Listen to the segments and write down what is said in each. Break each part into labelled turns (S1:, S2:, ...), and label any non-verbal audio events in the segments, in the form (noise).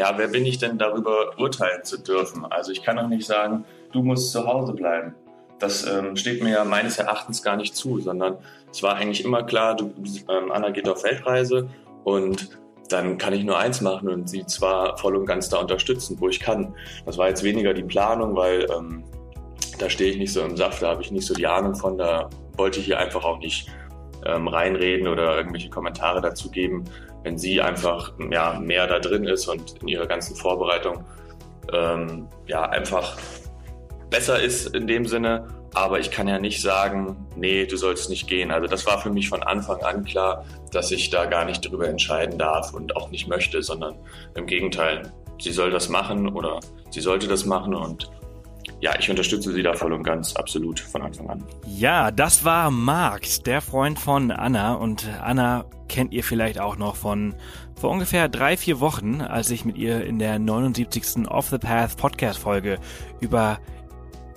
S1: Ja, wer bin ich denn darüber urteilen zu dürfen? Also ich kann auch nicht sagen, du musst zu Hause bleiben. Das ähm, steht mir ja meines Erachtens gar nicht zu, sondern es war eigentlich immer klar, du, ähm, Anna geht auf Weltreise und dann kann ich nur eins machen und sie zwar voll und ganz da unterstützen, wo ich kann. Das war jetzt weniger die Planung, weil ähm, da stehe ich nicht so im Saft, da habe ich nicht so die Ahnung von, da wollte ich hier einfach auch nicht ähm, reinreden oder irgendwelche Kommentare dazu geben wenn sie einfach ja, mehr da drin ist und in ihrer ganzen Vorbereitung ähm, ja einfach besser ist in dem Sinne. Aber ich kann ja nicht sagen, nee, du sollst nicht gehen. Also das war für mich von Anfang an klar, dass ich da gar nicht drüber entscheiden darf und auch nicht möchte, sondern im Gegenteil, sie soll das machen oder sie sollte das machen und ja, ich unterstütze sie da voll und ganz, absolut von Anfang an.
S2: Ja, das war Marc, der Freund von Anna. Und Anna kennt ihr vielleicht auch noch von vor ungefähr drei, vier Wochen, als ich mit ihr in der 79. Off the Path Podcast Folge über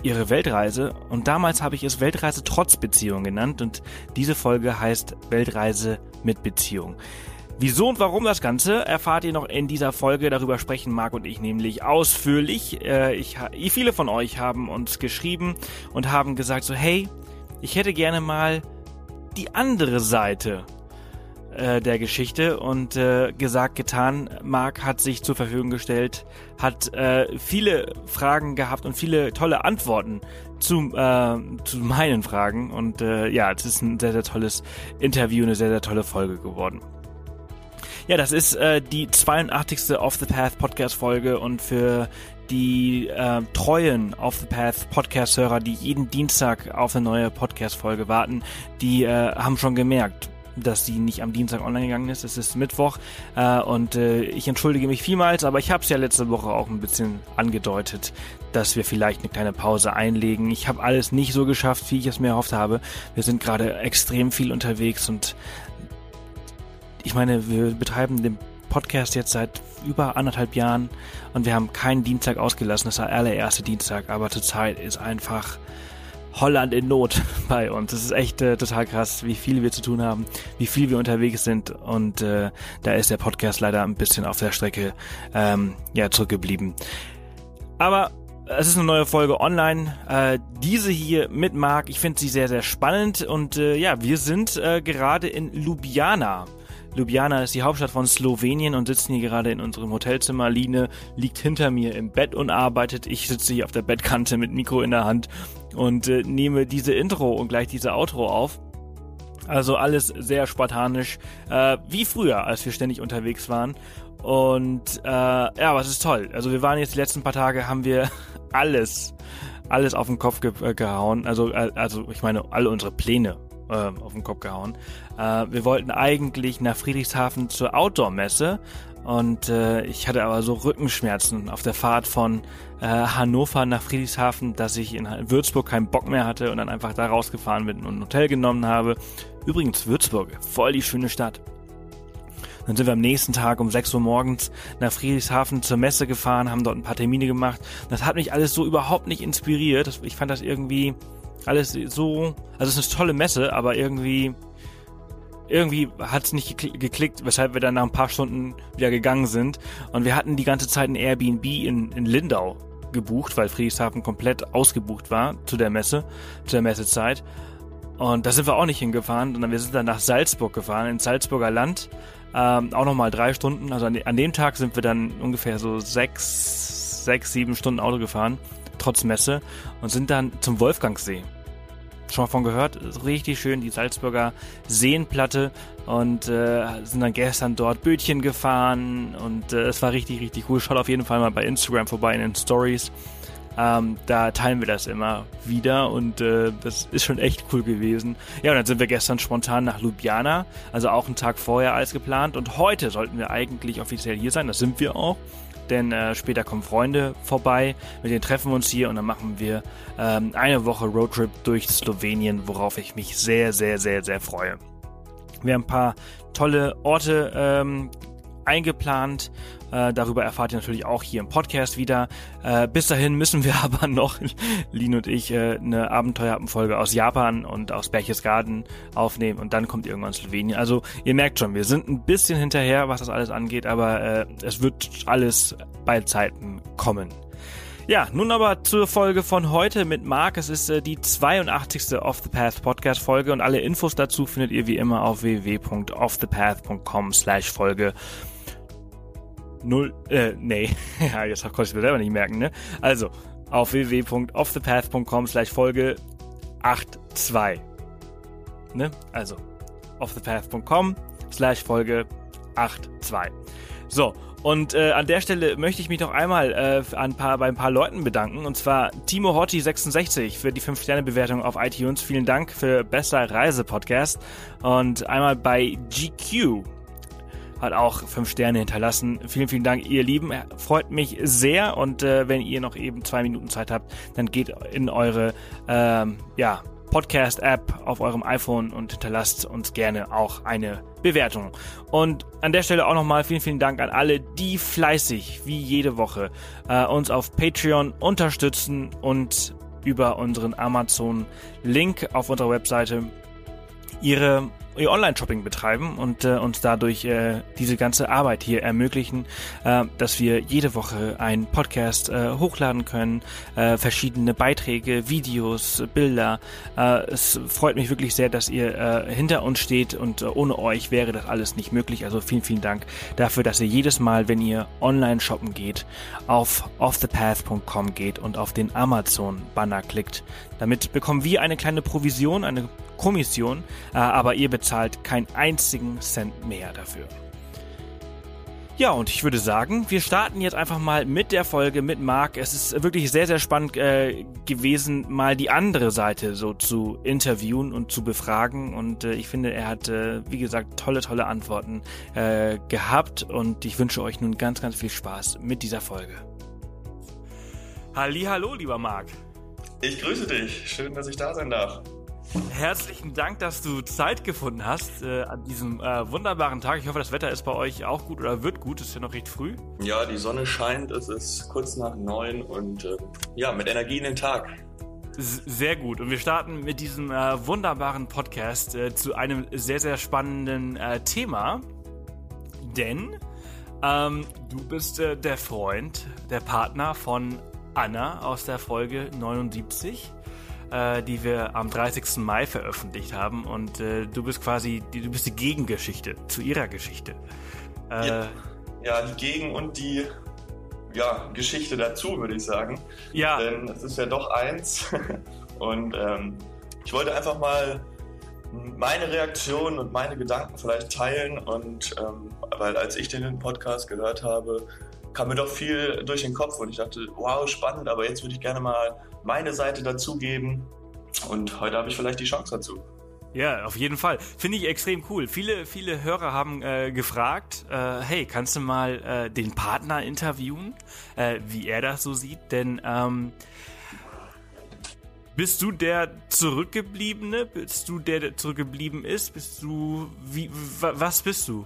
S2: ihre Weltreise und damals habe ich es Weltreise trotz Beziehung genannt und diese Folge heißt Weltreise mit Beziehung. Wieso und warum das Ganze erfahrt ihr noch in dieser Folge. Darüber sprechen Marc und ich nämlich ausführlich. Äh, ich, viele von euch haben uns geschrieben und haben gesagt so, hey, ich hätte gerne mal die andere Seite äh, der Geschichte und äh, gesagt, getan. Marc hat sich zur Verfügung gestellt, hat äh, viele Fragen gehabt und viele tolle Antworten zu, äh, zu meinen Fragen. Und äh, ja, es ist ein sehr, sehr tolles Interview, eine sehr, sehr tolle Folge geworden. Ja, das ist äh, die 82. Off the Path Podcast Folge und für die äh, treuen Off the Path Podcast-Hörer, die jeden Dienstag auf eine neue Podcast-Folge warten, die äh, haben schon gemerkt, dass die nicht am Dienstag online gegangen ist. Es ist Mittwoch äh, und äh, ich entschuldige mich vielmals, aber ich habe es ja letzte Woche auch ein bisschen angedeutet, dass wir vielleicht eine kleine Pause einlegen. Ich habe alles nicht so geschafft, wie ich es mir erhofft habe. Wir sind gerade extrem viel unterwegs und ich meine, wir betreiben den Podcast jetzt seit über anderthalb Jahren und wir haben keinen Dienstag ausgelassen. Das war der allererste Dienstag, aber zurzeit ist einfach Holland in Not (laughs) bei uns. Das ist echt äh, total krass, wie viel wir zu tun haben, wie viel wir unterwegs sind und äh, da ist der Podcast leider ein bisschen auf der Strecke ähm, ja zurückgeblieben. Aber es ist eine neue Folge online. Äh, diese hier mit Marc. Ich finde sie sehr, sehr spannend. Und äh, ja, wir sind äh, gerade in Ljubljana. Ljubljana ist die Hauptstadt von Slowenien und sitzen hier gerade in unserem Hotelzimmer. Line liegt hinter mir im Bett und arbeitet. Ich sitze hier auf der Bettkante mit Mikro in der Hand und äh, nehme diese Intro und gleich diese Outro auf. Also alles sehr spartanisch, äh, wie früher, als wir ständig unterwegs waren. Und äh, ja, aber es ist toll. Also wir waren jetzt die letzten paar Tage, haben wir (laughs) alles, alles auf den Kopf ge äh, gehauen. Also, äh, also ich meine, alle unsere Pläne äh, auf den Kopf gehauen. Äh, wir wollten eigentlich nach Friedrichshafen zur Outdoor-Messe und äh, ich hatte aber so Rückenschmerzen auf der Fahrt von äh, Hannover nach Friedrichshafen, dass ich in Würzburg keinen Bock mehr hatte und dann einfach da rausgefahren bin und ein Hotel genommen habe. Übrigens Würzburg, voll die schöne Stadt. Dann sind wir am nächsten Tag um 6 Uhr morgens nach Friedrichshafen zur Messe gefahren, haben dort ein paar Termine gemacht. Das hat mich alles so überhaupt nicht inspiriert. Ich fand das irgendwie alles so, also es ist eine tolle Messe, aber irgendwie, irgendwie hat es nicht geklickt, weshalb wir dann nach ein paar Stunden wieder gegangen sind. Und wir hatten die ganze Zeit ein Airbnb in, in Lindau gebucht, weil Friedrichshafen komplett ausgebucht war zu der Messe, zu der Messezeit. Und da sind wir auch nicht hingefahren, sondern wir sind dann nach Salzburg gefahren, ins Salzburger Land. Ähm, auch nochmal drei Stunden. Also an, an, dem Tag sind wir dann ungefähr so sechs, sechs, sieben Stunden Auto gefahren trotz Messe und sind dann zum Wolfgangsee. Schon mal von gehört, richtig schön, die Salzburger Seenplatte und äh, sind dann gestern dort Bötchen gefahren und äh, es war richtig, richtig cool. Schaut auf jeden Fall mal bei Instagram vorbei in den Stories. Ähm, da teilen wir das immer wieder und äh, das ist schon echt cool gewesen. Ja, und dann sind wir gestern spontan nach Ljubljana, also auch einen Tag vorher als geplant und heute sollten wir eigentlich offiziell hier sein, das sind wir auch denn äh, später kommen Freunde vorbei, mit denen treffen wir uns hier und dann machen wir ähm, eine Woche Roadtrip durch Slowenien, worauf ich mich sehr, sehr, sehr, sehr freue. Wir haben ein paar tolle Orte ähm, eingeplant. Äh, darüber erfahrt ihr natürlich auch hier im Podcast wieder. Äh, bis dahin müssen wir (laughs) aber noch, Lin und ich, äh, eine Abenteuerfolge aus Japan und aus Berchtesgaden aufnehmen und dann kommt irgendwann Slowenien. Also ihr merkt schon, wir sind ein bisschen hinterher, was das alles angeht, aber äh, es wird alles bei Zeiten kommen. Ja, nun aber zur Folge von heute mit Marc. Es ist äh, die 82. Off the Path Podcast Folge und alle Infos dazu findet ihr wie immer auf www.offthepath.com slash Folge null, äh, nee, (laughs) ja, jetzt konnte ich mir selber nicht merken, ne? Also, auf www.offthepath.com slash Folge 82. Ne? Also, offthepath.com slash Folge 82. So, und äh, an der Stelle möchte ich mich noch einmal äh, ein paar, bei ein paar Leuten bedanken. Und zwar Timo Hotti66 für die 5-Sterne-Bewertung auf iTunes. Vielen Dank für bester Reise-Podcast. Und einmal bei GQ hat auch 5 Sterne hinterlassen. Vielen, vielen Dank, ihr Lieben. Freut mich sehr. Und äh, wenn ihr noch eben zwei Minuten Zeit habt, dann geht in eure ähm, ja, Podcast-App auf eurem iPhone und hinterlasst uns gerne auch eine Bewertung. Und an der Stelle auch nochmal vielen, vielen Dank an alle, die fleißig, wie jede Woche, äh, uns auf Patreon unterstützen und über unseren Amazon-Link auf unserer Webseite ihre ihr Online-Shopping betreiben und äh, uns dadurch äh, diese ganze Arbeit hier ermöglichen, äh, dass wir jede Woche einen Podcast äh, hochladen können, äh, verschiedene Beiträge, Videos, Bilder. Äh, es freut mich wirklich sehr, dass ihr äh, hinter uns steht und äh, ohne euch wäre das alles nicht möglich. Also vielen, vielen Dank dafür, dass ihr jedes Mal, wenn ihr online shoppen geht, auf offthepath.com geht und auf den Amazon-Banner klickt. Damit bekommen wir eine kleine Provision, eine Kommission, äh, aber ihr bezahlt keinen einzigen Cent mehr dafür. Ja, und ich würde sagen, wir starten jetzt einfach mal mit der Folge mit Marc. Es ist wirklich sehr, sehr spannend äh, gewesen, mal die andere Seite so zu interviewen und zu befragen. Und äh, ich finde, er hat, äh, wie gesagt, tolle, tolle Antworten äh, gehabt. Und ich wünsche euch nun ganz, ganz viel Spaß mit dieser Folge. Halli, hallo, lieber Marc.
S1: Ich grüße dich. Schön, dass ich da sein darf.
S2: Herzlichen Dank, dass du Zeit gefunden hast äh, an diesem äh, wunderbaren Tag. Ich hoffe, das Wetter ist bei euch auch gut oder wird gut. Es ist ja noch recht früh.
S1: Ja, die Sonne scheint. Es ist kurz nach neun und äh, ja, mit Energie in den Tag.
S2: Sehr gut. Und wir starten mit diesem äh, wunderbaren Podcast äh, zu einem sehr, sehr spannenden äh, Thema. Denn ähm, du bist der Freund, der Partner von Anna aus der Folge 79 äh, die wir am 30. Mai veröffentlicht haben. Und äh, du bist quasi, die, du bist die Gegengeschichte zu ihrer Geschichte.
S1: Äh, ja. ja, die Gegen- und die ja, Geschichte dazu, würde ich sagen. Ja. Denn es ist ja doch eins. (laughs) und ähm, ich wollte einfach mal meine Reaktion und meine Gedanken vielleicht teilen. Und ähm, weil als ich den Podcast gehört habe, kam mir doch viel durch den Kopf und ich dachte, wow, spannend, aber jetzt würde ich gerne mal meine Seite dazugeben und heute habe ich vielleicht die Chance dazu.
S2: Ja, auf jeden Fall. Finde ich extrem cool. Viele, viele Hörer haben äh, gefragt, äh, hey, kannst du mal äh, den Partner interviewen, äh, wie er das so sieht? Denn ähm, bist du der Zurückgebliebene? Bist du der, der zurückgeblieben ist? Bist du, wie, was bist du?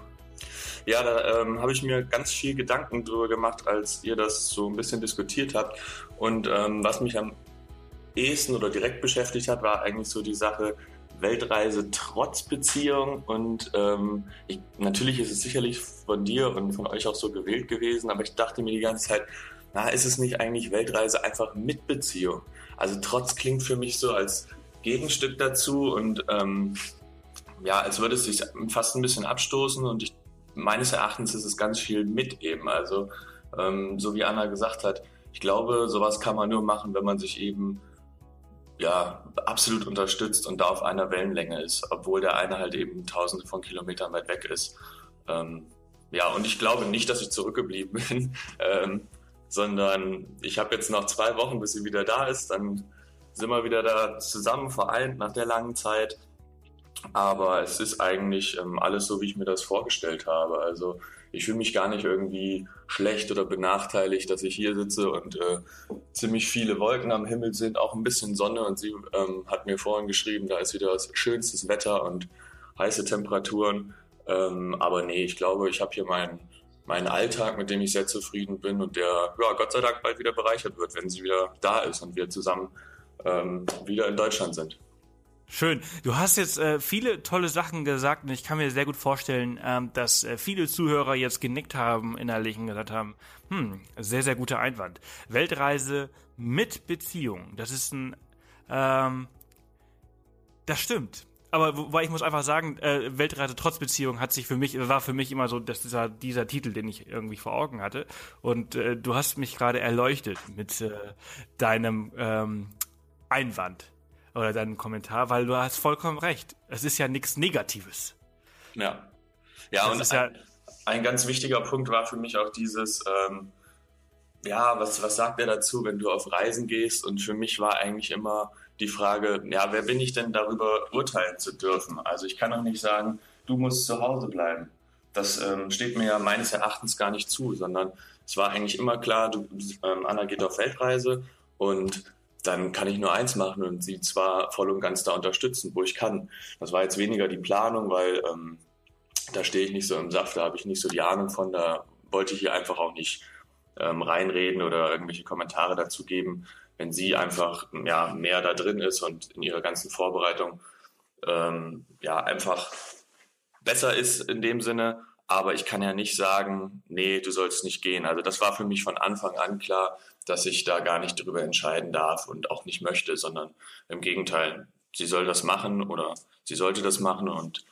S1: Ja, da ähm, habe ich mir ganz viel Gedanken drüber gemacht, als ihr das so ein bisschen diskutiert habt. Und ähm, was mich am ehesten oder direkt beschäftigt hat, war eigentlich so die Sache Weltreise trotz Beziehung. Und ähm, ich, natürlich ist es sicherlich von dir und von euch auch so gewählt gewesen, aber ich dachte mir die ganze Zeit, na, ist es nicht eigentlich Weltreise einfach mit Beziehung? Also trotz klingt für mich so als Gegenstück dazu und ähm, ja, als würde es sich fast ein bisschen abstoßen und ich meines Erachtens ist es ganz viel mit eben. Also ähm, so wie Anna gesagt hat, ich glaube, sowas kann man nur machen, wenn man sich eben ja absolut unterstützt und da auf einer Wellenlänge ist, obwohl der eine halt eben tausende von Kilometern weit weg ist. Ähm, ja, und ich glaube nicht, dass ich zurückgeblieben (laughs) bin, ähm, sondern ich habe jetzt noch zwei Wochen, bis sie wieder da ist. Dann sind wir wieder da zusammen vereint nach der langen Zeit. Aber es ist eigentlich ähm, alles so, wie ich mir das vorgestellt habe. Also ich fühle mich gar nicht irgendwie schlecht oder benachteiligt, dass ich hier sitze und äh, ziemlich viele Wolken am Himmel sind, auch ein bisschen Sonne. Und sie ähm, hat mir vorhin geschrieben, da ist wieder das schönstes Wetter und heiße Temperaturen. Ähm, aber nee, ich glaube, ich habe hier mein, meinen Alltag, mit dem ich sehr zufrieden bin und der, ja, Gott sei Dank bald wieder bereichert wird, wenn sie wieder da ist und wir zusammen ähm, wieder in Deutschland sind.
S2: Schön. Du hast jetzt äh, viele tolle Sachen gesagt und ich kann mir sehr gut vorstellen, ähm, dass äh, viele Zuhörer jetzt genickt haben innerlich und gesagt haben, hm, sehr, sehr guter Einwand. Weltreise mit Beziehung. Das ist ein, ähm, das stimmt. Aber wobei ich muss einfach sagen, äh, Weltreise trotz Beziehung hat sich für mich, war für mich immer so, dass dieser, dieser Titel, den ich irgendwie vor Augen hatte. Und äh, du hast mich gerade erleuchtet mit äh, deinem ähm, Einwand oder deinem Kommentar, weil du hast vollkommen recht. Es ist ja nichts Negatives.
S1: Ja. Ja, das und ein, ja ein, ganz wichtiger Punkt war für mich auch dieses, ähm, ja, was, was sagt er dazu, wenn du auf Reisen gehst? Und für mich war eigentlich immer die Frage, ja, wer bin ich denn darüber urteilen zu dürfen? Also ich kann auch nicht sagen, du musst zu Hause bleiben. Das ähm, steht mir ja meines Erachtens gar nicht zu, sondern es war eigentlich immer klar, du, ähm, Anna geht auf Weltreise und dann kann ich nur eins machen und sie zwar voll und ganz da unterstützen, wo ich kann. Das war jetzt weniger die Planung, weil ähm, da stehe ich nicht so im Saft, da habe ich nicht so die Ahnung von, da wollte ich hier einfach auch nicht ähm, reinreden oder irgendwelche Kommentare dazu geben, wenn sie einfach ja, mehr da drin ist und in ihrer ganzen Vorbereitung ähm, ja einfach besser ist in dem Sinne. Aber ich kann ja nicht sagen, nee, du sollst nicht gehen. Also das war für mich von Anfang an klar, dass ich da gar nicht drüber entscheiden darf und auch nicht möchte, sondern im Gegenteil, sie soll das machen oder sie sollte das machen und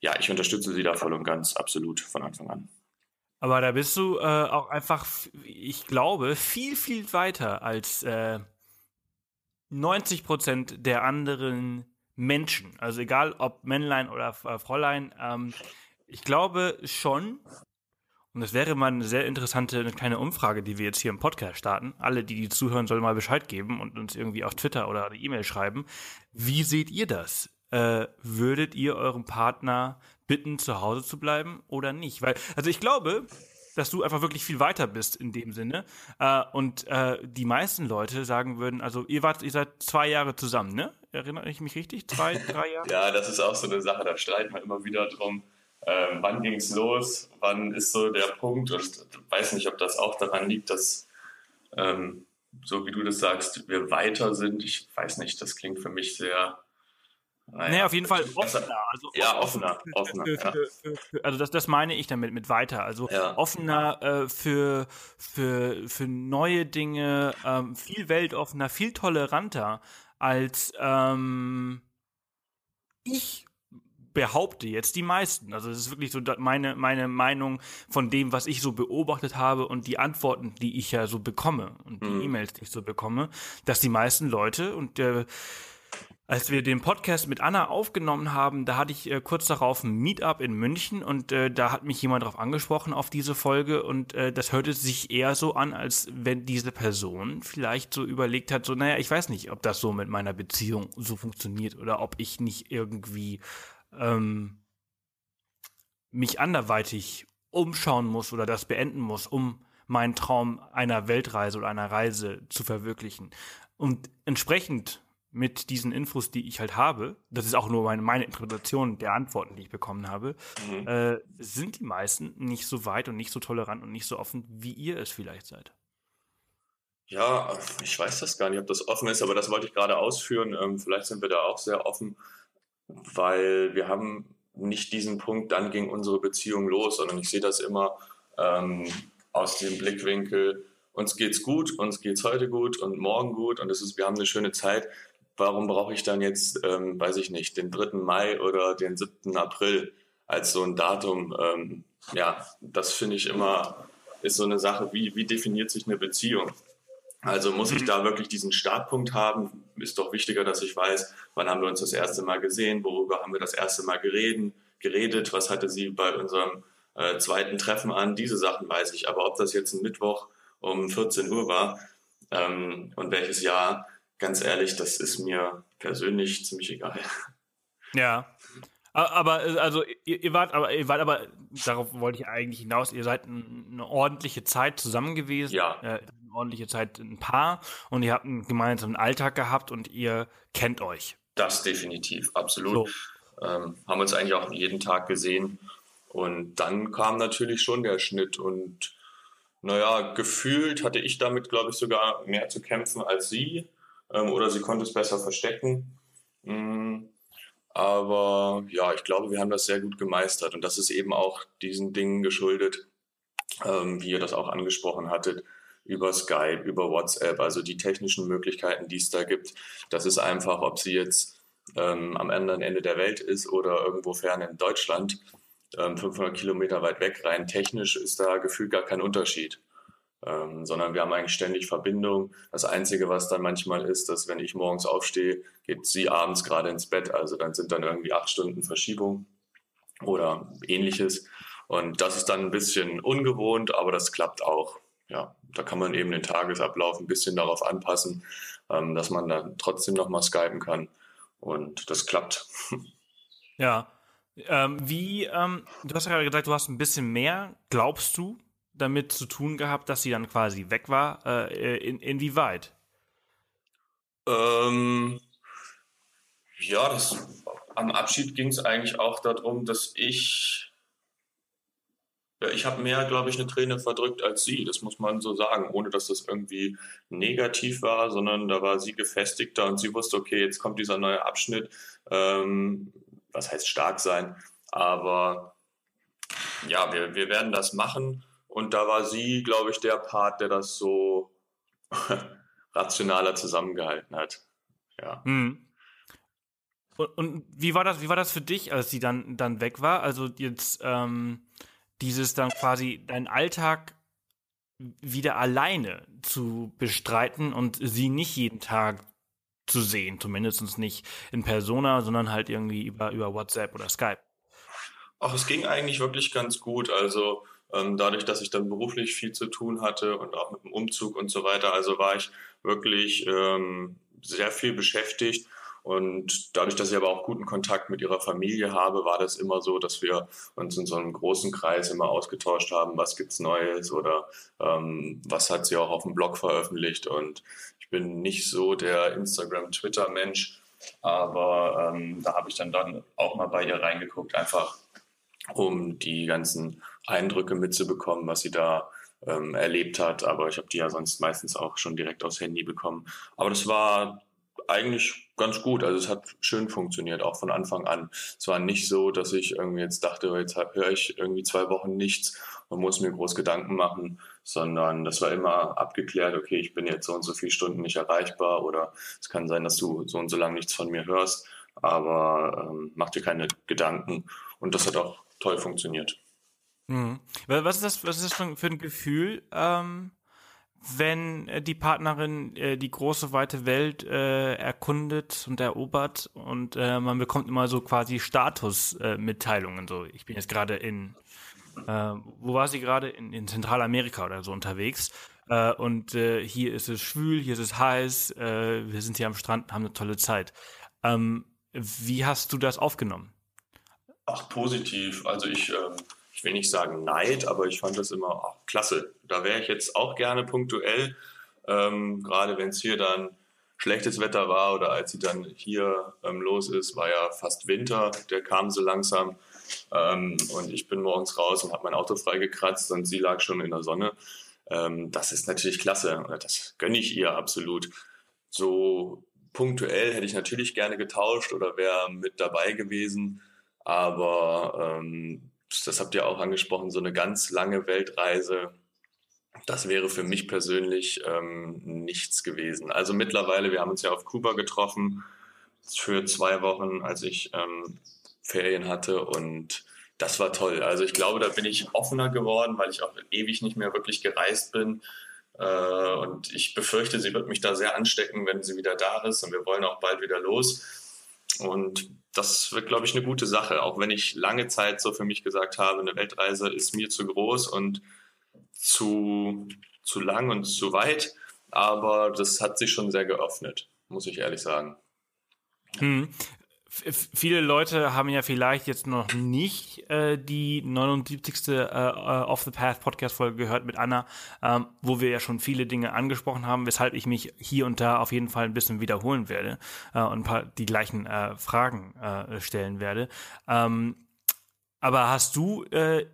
S1: ja, ich unterstütze sie da voll und ganz absolut von Anfang an.
S2: Aber da bist du äh, auch einfach, ich glaube, viel, viel weiter als äh, 90 Prozent der anderen Menschen. Also egal ob Männlein oder äh, Fräulein. Ähm, ich glaube schon, und das wäre mal eine sehr interessante eine kleine Umfrage, die wir jetzt hier im Podcast starten. Alle, die, die zuhören, sollen mal Bescheid geben und uns irgendwie auf Twitter oder eine E-Mail schreiben. Wie seht ihr das? Äh, würdet ihr eurem Partner bitten, zu Hause zu bleiben oder nicht? Weil, also ich glaube, dass du einfach wirklich viel weiter bist in dem Sinne. Äh, und äh, die meisten Leute sagen würden, also ihr wart, ihr seid zwei Jahre zusammen, ne? Erinnere ich mich richtig? Zwei, drei Jahre? (laughs)
S1: ja, das ist auch so eine Sache, da streiten wir immer wieder drum äh, wann ging es los, wann ist so der Punkt und ich weiß nicht, ob das auch daran liegt, dass, ähm, so wie du das sagst, wir weiter sind. Ich weiß nicht, das klingt für mich sehr.
S2: Naja, nee, auf jeden Fall offener.
S1: Also ja, offener. offener für,
S2: für, für, also das, das meine ich damit mit weiter. Also ja. offener äh, für, für, für neue Dinge, ähm, viel weltoffener, viel toleranter als ähm, ich behaupte jetzt die meisten. Also es ist wirklich so meine, meine Meinung von dem, was ich so beobachtet habe und die Antworten, die ich ja so bekomme und die mhm. E-Mails, die ich so bekomme, dass die meisten Leute und äh, als wir den Podcast mit Anna aufgenommen haben, da hatte ich äh, kurz darauf ein Meetup in München und äh, da hat mich jemand darauf angesprochen auf diese Folge und äh, das hörte sich eher so an, als wenn diese Person vielleicht so überlegt hat, so naja, ich weiß nicht, ob das so mit meiner Beziehung so funktioniert oder ob ich nicht irgendwie ähm, mich anderweitig umschauen muss oder das beenden muss, um meinen Traum einer Weltreise oder einer Reise zu verwirklichen. Und entsprechend mit diesen Infos, die ich halt habe, das ist auch nur meine, meine Interpretation der Antworten, die ich bekommen habe, mhm. äh, sind die meisten nicht so weit und nicht so tolerant und nicht so offen, wie ihr es vielleicht seid.
S1: Ja, ich weiß das gar nicht, ob das offen ist, aber das wollte ich gerade ausführen. Ähm, vielleicht sind wir da auch sehr offen weil wir haben nicht diesen Punkt, dann ging unsere Beziehung los, sondern ich sehe das immer ähm, aus dem Blickwinkel, uns geht's gut, uns geht's heute gut und morgen gut und es ist, wir haben eine schöne Zeit. Warum brauche ich dann jetzt, ähm, weiß ich nicht, den 3. Mai oder den 7. April als so ein Datum? Ähm, ja, das finde ich immer, ist so eine Sache, wie, wie definiert sich eine Beziehung? Also muss ich mhm. da wirklich diesen Startpunkt haben? Ist doch wichtiger, dass ich weiß, wann haben wir uns das erste Mal gesehen, worüber haben wir das erste Mal gereden, geredet, was hatte sie bei unserem äh, zweiten Treffen an, diese Sachen weiß ich. Aber ob das jetzt ein Mittwoch um 14 Uhr war ähm, und welches Jahr, ganz ehrlich, das ist mir persönlich ziemlich egal.
S2: Ja, aber äh, also ihr, ihr, wart aber ihr wart aber darauf wollte ich eigentlich hinaus. Ihr seid eine ordentliche Zeit zusammen gewesen,
S1: ja.
S2: Äh, ordentliche Zeit ein Paar und ihr habt einen gemeinsamen Alltag gehabt und ihr kennt euch.
S1: Das definitiv, absolut. So. Ähm, haben uns eigentlich auch jeden Tag gesehen Und dann kam natürlich schon der Schnitt und naja, gefühlt hatte ich damit, glaube ich, sogar mehr zu kämpfen als sie ähm, oder sie konnte es besser verstecken. Mm, aber ja, ich glaube, wir haben das sehr gut gemeistert und das ist eben auch diesen Dingen geschuldet, ähm, wie ihr das auch angesprochen hattet, über Skype, über WhatsApp, also die technischen Möglichkeiten, die es da gibt. Das ist einfach, ob sie jetzt ähm, am anderen Ende der Welt ist oder irgendwo fern in Deutschland, ähm, 500 Kilometer weit weg, rein technisch ist da gefühlt gar kein Unterschied. Ähm, sondern wir haben eigentlich ständig Verbindung. Das Einzige, was dann manchmal ist, dass wenn ich morgens aufstehe, geht sie abends gerade ins Bett. Also dann sind dann irgendwie acht Stunden Verschiebung oder ähnliches. Und das ist dann ein bisschen ungewohnt, aber das klappt auch. Ja, da kann man eben den Tagesablauf ein bisschen darauf anpassen, ähm, dass man dann trotzdem nochmal skypen kann. Und das klappt. (laughs)
S2: Ja. Ähm, wie, ähm, du hast ja gerade gesagt, du hast ein bisschen mehr, glaubst du, damit zu tun gehabt, dass sie dann quasi weg war? Äh, in, inwieweit?
S1: Ähm, ja, das, am Abschied ging es eigentlich auch darum, dass ich ja, ich habe mehr, glaube ich, eine Träne verdrückt als sie, das muss man so sagen, ohne dass das irgendwie negativ war, sondern da war sie gefestigter und sie wusste, okay, jetzt kommt dieser neue Abschnitt, ähm, was heißt stark sein, aber ja, wir, wir werden das machen und da war sie, glaube ich, der Part, der das so (laughs) rationaler zusammengehalten hat. Ja. Hm.
S2: Und, und, wie war das? Wie war das für dich, als sie dann dann weg war? Also jetzt ähm, dieses dann quasi deinen Alltag wieder alleine zu bestreiten und sie nicht jeden Tag zu sehen, zumindest nicht in Persona, sondern halt irgendwie über über WhatsApp oder Skype.
S1: Ach, es ging eigentlich wirklich ganz gut. Also ähm, dadurch, dass ich dann beruflich viel zu tun hatte und auch mit dem Umzug und so weiter, also war ich wirklich ähm, sehr viel beschäftigt. Und dadurch, dass ich aber auch guten Kontakt mit ihrer Familie habe, war das immer so, dass wir uns in so einem großen Kreis immer ausgetauscht haben, was gibt's Neues oder ähm, was hat sie auch auf dem Blog veröffentlicht. Und ich bin nicht so der Instagram-Twitter-Mensch, aber ähm, da habe ich dann, dann auch mal bei ihr reingeguckt, einfach um die ganzen Eindrücke mitzubekommen, was sie da ähm, erlebt hat. Aber ich habe die ja sonst meistens auch schon direkt aufs Handy bekommen. Aber das war eigentlich ganz gut. Also es hat schön funktioniert, auch von Anfang an. Es war nicht so, dass ich irgendwie jetzt dachte, oh, jetzt höre ich irgendwie zwei Wochen nichts und muss mir groß Gedanken machen, sondern das war immer abgeklärt, okay, ich bin jetzt so und so viele Stunden nicht erreichbar oder es kann sein, dass du so und so lange nichts von mir hörst, aber ähm, mach dir keine Gedanken. Und das hat auch toll funktioniert.
S2: Mhm. Was ist das, was ist das für ein Gefühl, ähm, wenn äh, die Partnerin äh, die große weite Welt äh, erkundet und erobert und äh, man bekommt immer so quasi Statusmitteilungen. So, ich bin jetzt gerade in, äh, wo war sie gerade? In, in Zentralamerika oder so unterwegs. Äh, und hier ist es schwül, hier ist es heiß, wir sind hier am Strand, haben eine tolle Zeit. Ähm, wie hast du das aufgenommen?
S1: Ach, positiv. Also ich, ähm, ich will nicht sagen Neid, aber ich fand das immer ach, klasse. Da wäre ich jetzt auch gerne punktuell, ähm, gerade wenn es hier dann schlechtes Wetter war oder als sie dann hier ähm, los ist, war ja fast Winter, der kam so langsam. Ähm, und ich bin morgens raus und habe mein Auto freigekratzt und sie lag schon in der Sonne. Ähm, das ist natürlich klasse. Das gönne ich ihr absolut. So punktuell hätte ich natürlich gerne getauscht oder wäre mit dabei gewesen. Aber ähm, das habt ihr auch angesprochen, so eine ganz lange Weltreise, das wäre für mich persönlich ähm, nichts gewesen. Also mittlerweile, wir haben uns ja auf Kuba getroffen für zwei Wochen, als ich ähm, Ferien hatte und das war toll. Also ich glaube, da bin ich offener geworden, weil ich auch ewig nicht mehr wirklich gereist bin. Äh, und ich befürchte, sie wird mich da sehr anstecken, wenn sie wieder da ist. Und wir wollen auch bald wieder los. Und das wird, glaube ich, eine gute Sache, auch wenn ich lange Zeit so für mich gesagt habe, eine Weltreise ist mir zu groß und zu, zu lang und zu weit. Aber das hat sich schon sehr geöffnet, muss ich ehrlich sagen.
S2: Hm viele Leute haben ja vielleicht jetzt noch nicht äh, die 79. Äh, äh, Off the Path Podcast Folge gehört mit Anna, ähm, wo wir ja schon viele Dinge angesprochen haben, weshalb ich mich hier und da auf jeden Fall ein bisschen wiederholen werde äh, und ein paar die gleichen äh, Fragen äh, stellen werde. Ähm, Aber hast du äh,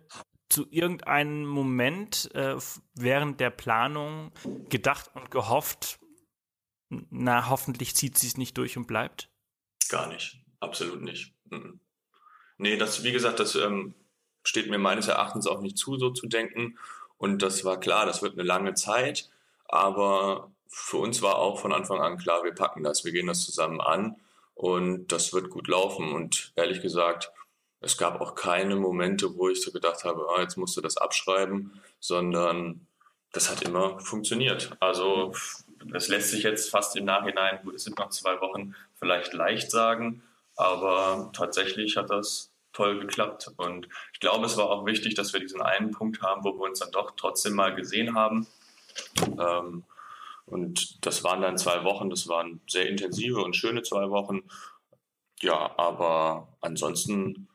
S2: zu irgendeinem Moment äh, während der Planung gedacht und gehofft, na, hoffentlich zieht sie es nicht durch und bleibt?
S1: Gar nicht. Absolut nicht. Mhm. Nee, das, wie gesagt, das ähm, steht mir meines Erachtens auch nicht zu, so zu denken. Und das war klar, das wird eine lange Zeit. Aber für uns war auch von Anfang an klar, wir packen das, wir gehen das zusammen an und das wird gut laufen. Und ehrlich gesagt, es gab auch keine Momente, wo ich so gedacht habe, ah, jetzt musst du das abschreiben, sondern das hat immer funktioniert. Also das lässt sich jetzt fast im Nachhinein, gut, es sind noch zwei Wochen, vielleicht leicht sagen, aber tatsächlich hat das toll geklappt. Und ich glaube, es war auch wichtig, dass wir diesen einen Punkt haben, wo wir uns dann doch trotzdem mal gesehen haben. Ähm, und das waren dann zwei Wochen, das waren sehr intensive und schöne zwei Wochen. Ja, aber ansonsten,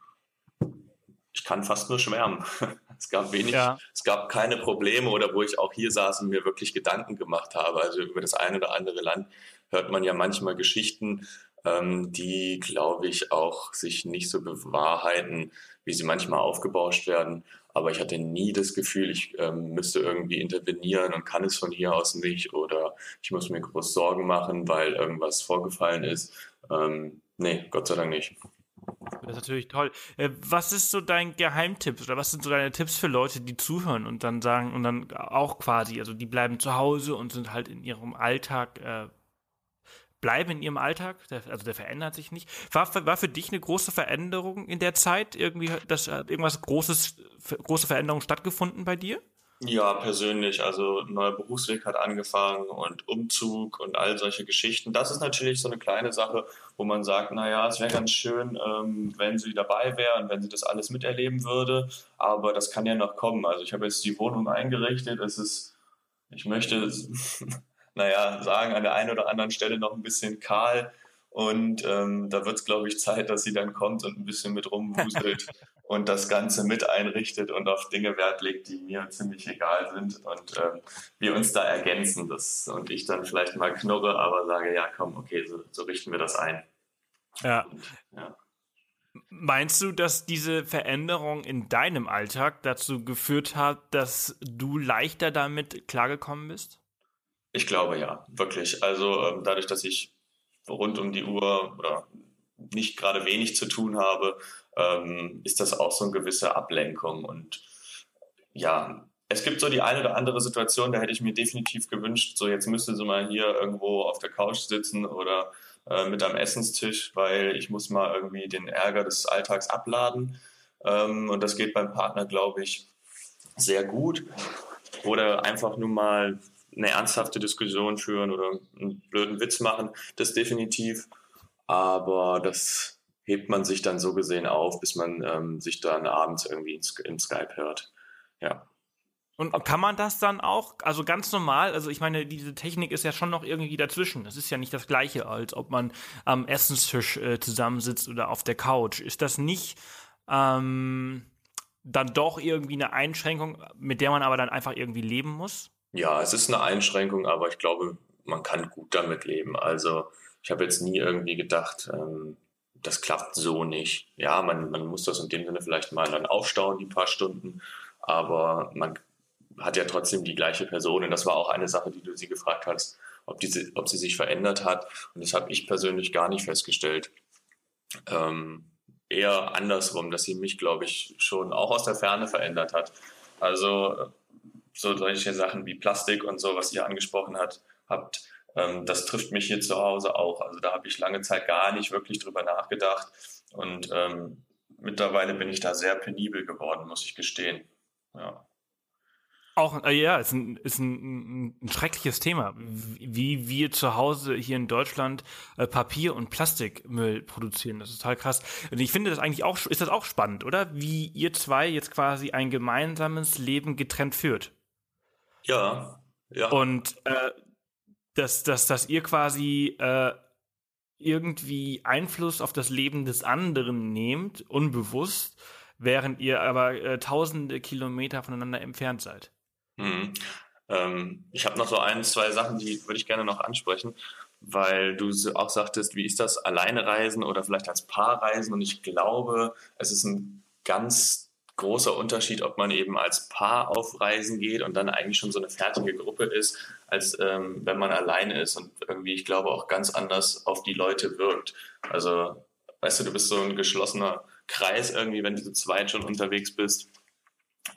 S1: ich kann fast nur schwärmen. (laughs) Es gab wenig, ja. es gab keine Probleme oder wo ich auch hier saß und mir wirklich Gedanken gemacht habe. Also über das eine oder andere Land hört man ja manchmal Geschichten, ähm, die, glaube ich, auch sich nicht so bewahrheiten, wie sie manchmal aufgebauscht werden. Aber ich hatte nie das Gefühl, ich ähm, müsste irgendwie intervenieren und kann es von hier aus nicht oder ich muss mir groß Sorgen machen, weil irgendwas vorgefallen ist. Ähm, nee, Gott sei Dank nicht.
S2: Das ist natürlich toll. Äh, was ist so dein Geheimtipp oder was sind so deine Tipps für Leute, die zuhören und dann sagen und dann auch quasi, also die bleiben zu Hause und sind halt in ihrem Alltag äh, bleiben in ihrem Alltag, also der verändert sich nicht. War, war für dich eine große Veränderung in der Zeit? Irgendwie, dass irgendwas Großes, große Veränderungen stattgefunden bei dir?
S1: Ja, persönlich. Also ein neuer Berufsweg hat angefangen und Umzug und all solche Geschichten. Das ist natürlich so eine kleine Sache, wo man sagt, naja, es wäre ganz schön, ähm, wenn sie dabei wäre und wenn sie das alles miterleben würde. Aber das kann ja noch kommen. Also ich habe jetzt die Wohnung eingerichtet. Es ist, ich möchte naja, sagen, an der einen oder anderen Stelle noch ein bisschen kahl. Und ähm, da wird es, glaube ich, Zeit, dass sie dann kommt und ein bisschen mit rumwuselt (laughs) und das Ganze mit einrichtet und auf Dinge Wert legt, die mir ziemlich egal sind. Und ähm, wir uns da ergänzen. Das, und ich dann vielleicht mal knurre, aber sage, ja, komm, okay, so, so richten wir das ein.
S2: Ja. Und, ja. Meinst du, dass diese Veränderung in deinem Alltag dazu geführt hat, dass du leichter damit klargekommen bist?
S1: Ich glaube ja, wirklich. Also ähm, dadurch, dass ich rund um die Uhr oder nicht gerade wenig zu tun habe, ähm, ist das auch so eine gewisse Ablenkung. Und ja, es gibt so die eine oder andere Situation, da hätte ich mir definitiv gewünscht, so jetzt müsste sie mal hier irgendwo auf der Couch sitzen oder äh, mit am Essenstisch, weil ich muss mal irgendwie den Ärger des Alltags abladen. Ähm, und das geht beim Partner, glaube ich, sehr gut. Oder einfach nur mal eine ernsthafte Diskussion führen oder einen blöden Witz machen, das definitiv. Aber das hebt man sich dann so gesehen auf, bis man ähm, sich dann abends irgendwie im Skype hört. Ja.
S2: Und kann man das dann auch, also ganz normal, also ich meine, diese Technik ist ja schon noch irgendwie dazwischen. Das ist ja nicht das gleiche, als ob man am Essenstisch äh, zusammensitzt oder auf der Couch. Ist das nicht ähm, dann doch irgendwie eine Einschränkung, mit der man aber dann einfach irgendwie leben muss?
S1: Ja, es ist eine Einschränkung, aber ich glaube, man kann gut damit leben. Also ich habe jetzt nie irgendwie gedacht, ähm, das klappt so nicht. Ja, man, man muss das in dem Sinne vielleicht mal dann aufstauen, die paar Stunden, aber man hat ja trotzdem die gleiche Person. Und das war auch eine Sache, die du sie gefragt hast, ob, diese, ob sie sich verändert hat. Und das habe ich persönlich gar nicht festgestellt. Ähm, eher andersrum, dass sie mich, glaube ich, schon auch aus der Ferne verändert hat. Also so solche Sachen wie Plastik und so, was ihr angesprochen hat, habt, ähm, das trifft mich hier zu Hause auch. Also da habe ich lange Zeit gar nicht wirklich drüber nachgedacht. Und ähm, mittlerweile bin ich da sehr penibel geworden, muss ich gestehen. Ja.
S2: Auch, äh, ja, ist ein, ist ein, ein schreckliches Thema, wie wir zu Hause hier in Deutschland äh, Papier- und Plastikmüll produzieren. Das ist total krass. Und ich finde das eigentlich auch, ist das auch spannend, oder? Wie ihr zwei jetzt quasi ein gemeinsames Leben getrennt führt.
S1: Ja, ja.
S2: Und äh, dass, dass, dass ihr quasi äh, irgendwie Einfluss auf das Leben des anderen nehmt, unbewusst, während ihr aber äh, tausende Kilometer voneinander entfernt seid.
S1: Mhm. Ähm, ich habe noch so ein, zwei Sachen, die würde ich gerne noch ansprechen, weil du auch sagtest, wie ist das, alleine reisen oder vielleicht als Paar reisen? Und ich glaube, es ist ein ganz großer Unterschied, ob man eben als Paar auf Reisen geht und dann eigentlich schon so eine fertige Gruppe ist, als ähm, wenn man alleine ist und irgendwie, ich glaube, auch ganz anders auf die Leute wirkt. Also, weißt du, du bist so ein geschlossener Kreis irgendwie, wenn du zu zweit schon unterwegs bist.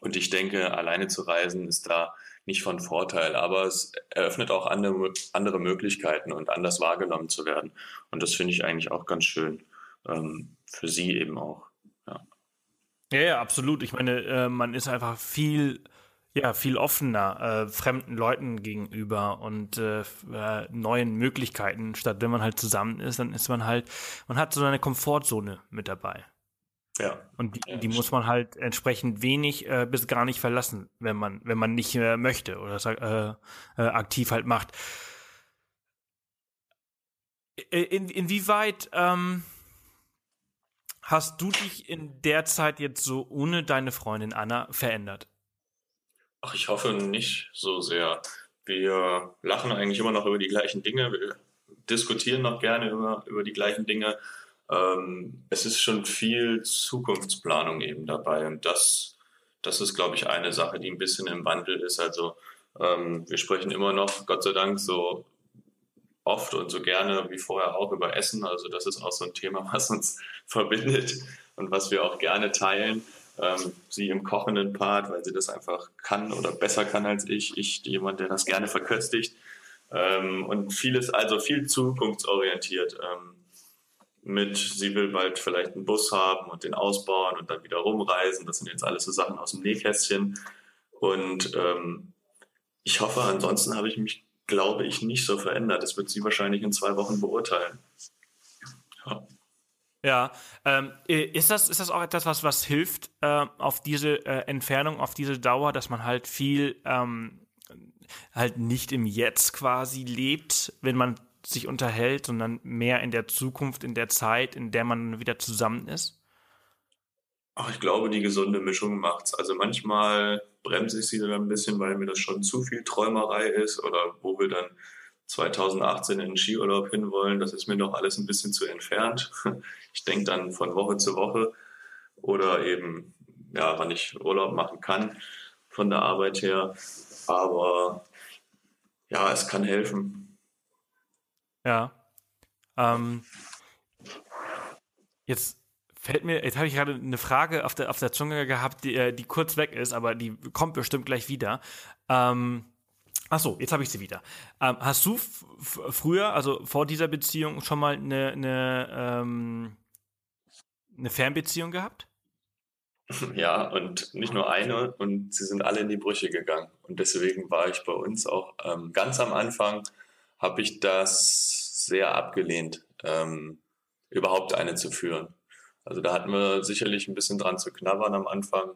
S1: Und ich denke, alleine zu reisen ist da nicht von Vorteil, aber es eröffnet auch andere, andere Möglichkeiten und anders wahrgenommen zu werden. Und das finde ich eigentlich auch ganz schön ähm, für sie eben auch. Ja.
S2: Ja, absolut. Ich meine, äh, man ist einfach viel, ja, viel offener äh, fremden Leuten gegenüber und äh, äh, neuen Möglichkeiten. Statt wenn man halt zusammen ist, dann ist man halt, man hat so eine Komfortzone mit dabei. Ja. Und die, ja, die muss man halt entsprechend wenig äh, bis gar nicht verlassen, wenn man, wenn man nicht äh, möchte oder äh, äh, aktiv halt macht. In, inwieweit ähm, hast du dich in der Zeit jetzt so ohne deine Freundin Anna verändert?
S1: Ach, ich hoffe nicht so sehr. Wir lachen eigentlich immer noch über die gleichen Dinge. Wir diskutieren noch gerne über, über die gleichen Dinge ähm, es ist schon viel Zukunftsplanung eben dabei und das, das ist, glaube ich, eine Sache, die ein bisschen im Wandel ist. Also ähm, wir sprechen immer noch, Gott sei Dank, so oft und so gerne wie vorher auch über Essen. Also das ist auch so ein Thema, was uns (laughs) verbindet und was wir auch gerne teilen. Ähm, sie im kochenden Part, weil sie das einfach kann oder besser kann als ich. Ich jemand, der das gerne verköstigt. Ähm, und vieles, also viel zukunftsorientiert. Ähm, mit, sie will bald vielleicht einen Bus haben und den ausbauen und dann wieder rumreisen. Das sind jetzt alles so Sachen aus dem Nähkästchen. Und ähm, ich hoffe, ansonsten habe ich mich, glaube ich, nicht so verändert. Das wird sie wahrscheinlich in zwei Wochen beurteilen.
S2: Ja. Ja, ähm, ist das ist das auch etwas, was was hilft äh, auf diese äh, Entfernung, auf diese Dauer, dass man halt viel ähm, halt nicht im Jetzt quasi lebt, wenn man sich unterhält, sondern mehr in der Zukunft, in der Zeit, in der man wieder zusammen ist?
S1: Ach, ich glaube, die gesunde Mischung macht's. Also manchmal bremse ich sie dann ein bisschen, weil mir das schon zu viel Träumerei ist oder wo wir dann 2018 in den Skiurlaub hinwollen, das ist mir noch alles ein bisschen zu entfernt. (laughs) Ich denke dann von Woche zu Woche oder eben, ja, wann ich Urlaub machen kann von der Arbeit her. Aber ja, es kann helfen.
S2: Ja. Ähm, jetzt fällt mir, jetzt habe ich gerade eine Frage auf der, auf der Zunge gehabt, die, äh, die kurz weg ist, aber die kommt bestimmt gleich wieder. Ähm, Ach so, jetzt habe ich sie wieder. Ähm, hast du früher, also vor dieser Beziehung, schon mal eine, eine, ähm, eine Fernbeziehung gehabt? (laughs)
S1: Ja, und nicht nur eine, und sie sind alle in die Brüche gegangen. Und deswegen war ich bei uns auch ähm, ganz am Anfang habe ich das sehr abgelehnt, ähm, überhaupt eine zu führen. Also da hatten wir sicherlich ein bisschen dran zu knabbern am Anfang,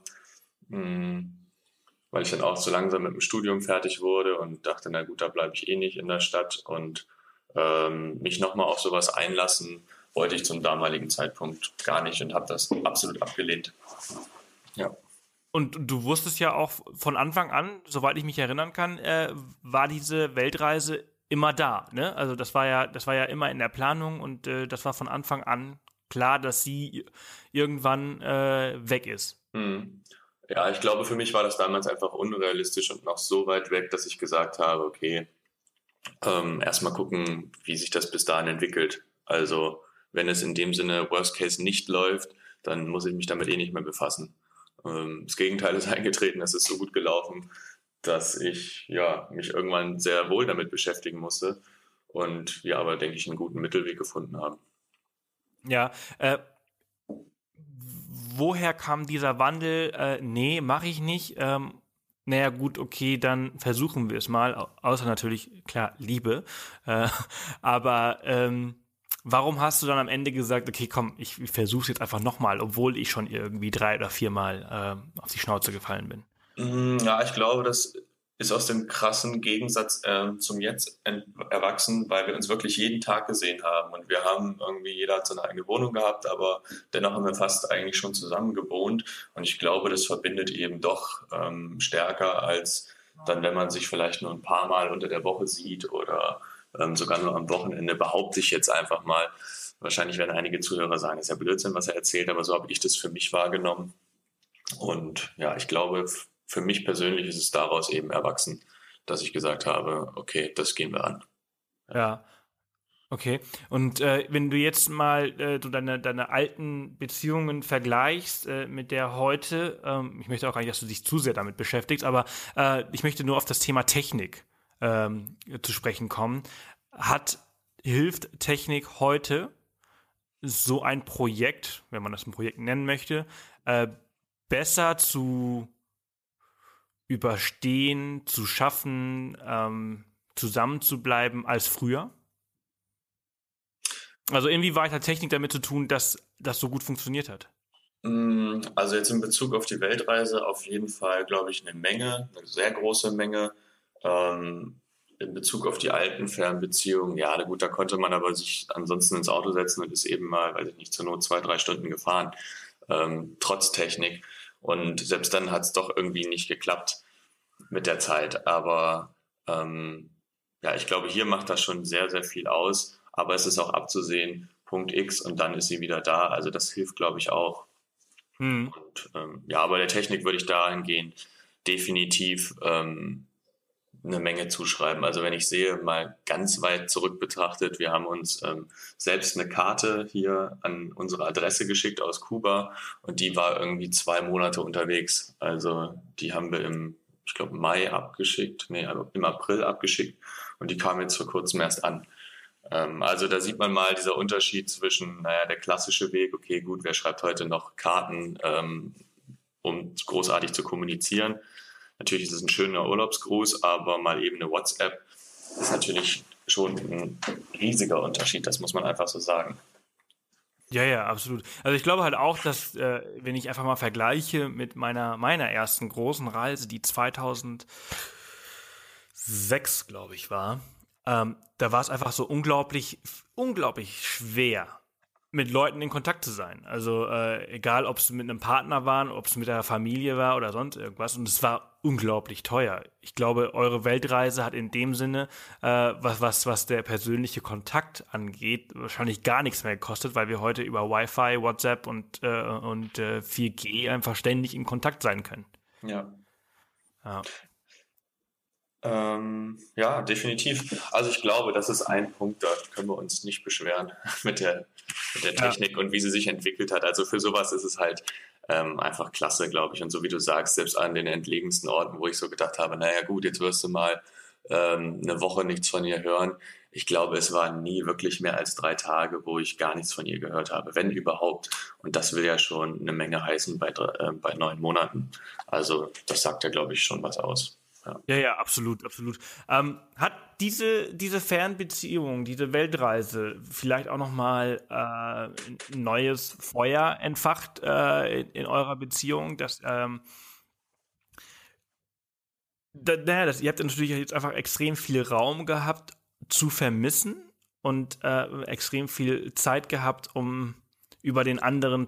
S1: hm, weil ich dann auch so langsam mit dem Studium fertig wurde und dachte, na gut, da bleibe ich eh nicht in der Stadt und ähm, mich nochmal auf sowas einlassen wollte ich zum damaligen Zeitpunkt gar nicht und habe das absolut abgelehnt.
S2: Ja. Und du wusstest ja auch von Anfang an, soweit ich mich erinnern kann, äh, war diese Weltreise immer da. Ne? Also das war ja, das war ja immer in der Planung und äh, das war von Anfang an klar, dass sie irgendwann äh, weg ist. Hm.
S1: Ja, ich glaube, für mich war das damals einfach unrealistisch und noch so weit weg, dass ich gesagt habe, okay, ähm, erstmal gucken, wie sich das bis dahin entwickelt. Also wenn es in dem Sinne Worst Case nicht läuft, dann muss ich mich damit eh nicht mehr befassen. Ähm, das Gegenteil (laughs) ist eingetreten, es ist so gut gelaufen, dass ich ja mich irgendwann sehr wohl damit beschäftigen musste und wir aber, denke ich, einen guten Mittelweg gefunden haben.
S2: Ja, äh, woher kam dieser Wandel? Äh, nee, mache ich nicht. Ähm, naja, gut, okay, dann versuchen wir es mal. Außer natürlich, klar, Liebe. Äh, (laughs) aber ähm, warum hast du dann am Ende gesagt, okay, komm, ich, ich versuche es jetzt einfach nochmal, obwohl ich schon irgendwie drei oder viermal äh, auf die Schnauze gefallen bin?
S1: Mm, ja, ich glaube, das ist aus dem krassen Gegensatz äh, zum Jetzt erwachsen, weil wir uns wirklich jeden Tag gesehen haben und wir haben irgendwie jeder hat seine eigene Wohnung gehabt, aber dennoch haben wir fast eigentlich schon zusammen gewohnt und ich glaube, das verbindet eben doch ähm, stärker als dann, wenn man sich vielleicht nur ein paar Mal unter der Woche sieht oder ähm, sogar nur am Wochenende, behaupte ich jetzt einfach mal. Wahrscheinlich werden einige Zuhörer sagen, ist ja Blödsinn, was er erzählt, aber so habe ich das für mich wahrgenommen. Und ja, ich glaube, für mich persönlich ist es daraus eben erwachsen, dass ich gesagt habe, okay, das gehen wir an.
S2: Ja. Okay. Und äh, wenn du jetzt mal äh, du deine, deine alten Beziehungen vergleichst äh, mit der heute, ähm, ich möchte auch gar nicht, dass du dich zu sehr damit beschäftigst, aber äh, ich möchte nur auf das Thema Technik ähm, zu sprechen kommen. Hat hilft Technik heute so ein Projekt, wenn man das ein Projekt nennen möchte, äh, besser zu überstehen, zu schaffen, ähm, zusammenzubleiben als früher? Also inwieweit hat Technik damit zu tun, dass das so gut funktioniert hat?
S1: Mm, also jetzt in Bezug auf die Weltreise auf jeden Fall, glaube ich, eine Menge, eine sehr große Menge. Ähm, in Bezug auf die alten Fernbeziehungen, ja, na gut, da konnte man aber sich ansonsten ins Auto setzen und ist eben mal, weiß ich nicht, zur Not zwei, drei Stunden gefahren, ähm, trotz Technik. Und selbst dann hat es doch irgendwie nicht geklappt mit der Zeit. Aber ähm, ja, ich glaube, hier macht das schon sehr, sehr viel aus. Aber es ist auch abzusehen, Punkt X und dann ist sie wieder da. Also das hilft, glaube ich, auch. Hm. Und ähm, ja, aber der Technik würde ich dahingehend definitiv ähm, eine Menge zuschreiben. Also wenn ich sehe, mal ganz weit zurück betrachtet, wir haben uns ähm, selbst eine Karte hier an unsere Adresse geschickt aus Kuba und die war irgendwie zwei Monate unterwegs. Also die haben wir im, ich glaube, Mai abgeschickt, nee, im April abgeschickt und die kam jetzt vor kurzem erst an. Ähm, also da sieht man mal dieser Unterschied zwischen, naja, der klassische Weg, okay, gut, wer schreibt heute noch Karten, ähm, um großartig zu kommunizieren Natürlich ist es ein schöner Urlaubsgruß, aber mal eben eine WhatsApp ist natürlich schon ein riesiger Unterschied, das muss man einfach so sagen.
S2: Ja, ja, absolut. Also ich glaube halt auch, dass äh, wenn ich einfach mal vergleiche mit meiner meiner ersten großen Reise, die 2006, glaube ich, war, ähm, da war es einfach so unglaublich, unglaublich schwer, mit Leuten in Kontakt zu sein. Also äh, egal, ob es mit einem Partner waren, ob es mit der Familie war oder sonst irgendwas. Und es war unglaublich teuer. Ich glaube, eure Weltreise hat in dem Sinne, äh, was, was, was der persönliche Kontakt angeht, wahrscheinlich gar nichts mehr gekostet, weil wir heute über Wi-Fi, WhatsApp und, äh, und äh, 4G einfach ständig in Kontakt sein können.
S1: Ja. ja. Ähm, ja, definitiv. Also ich glaube, das ist ein Punkt, da können wir uns nicht beschweren (laughs) mit der, mit der Technik ja. und wie sie sich entwickelt hat. Also für sowas ist es halt ähm, einfach klasse, glaube ich. Und so wie du sagst, selbst an den entlegensten Orten, wo ich so gedacht habe, naja gut, jetzt wirst du mal ähm, eine Woche nichts von ihr hören. Ich glaube, es waren nie wirklich mehr als drei Tage, wo ich gar nichts von ihr gehört habe, wenn überhaupt. Und das will ja schon eine Menge heißen bei, äh, bei neun Monaten. Also das sagt ja, glaube ich, schon was aus.
S2: Ja. ja, absolut, absolut. Ähm, hat diese, diese Fernbeziehung, diese Weltreise vielleicht auch nochmal äh, ein neues Feuer entfacht äh, in, in eurer Beziehung, dass ähm, da, naja, das, ihr habt natürlich jetzt einfach extrem viel Raum gehabt zu vermissen und äh, extrem viel Zeit gehabt, um über den anderen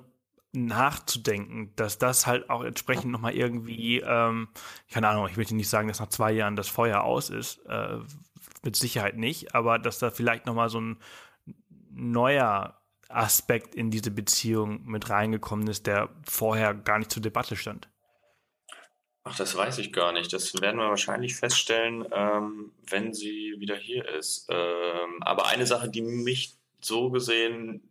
S2: nachzudenken, dass das halt auch entsprechend nochmal irgendwie, ähm, keine Ahnung, ich möchte nicht sagen, dass nach zwei Jahren das Feuer aus ist, äh, mit Sicherheit nicht, aber dass da vielleicht nochmal so ein neuer Aspekt in diese Beziehung mit reingekommen ist, der vorher gar nicht zur Debatte stand.
S1: Ach, das weiß ich gar nicht. Das werden wir wahrscheinlich feststellen, ähm, wenn sie wieder hier ist. Ähm, aber eine Sache, die mich so gesehen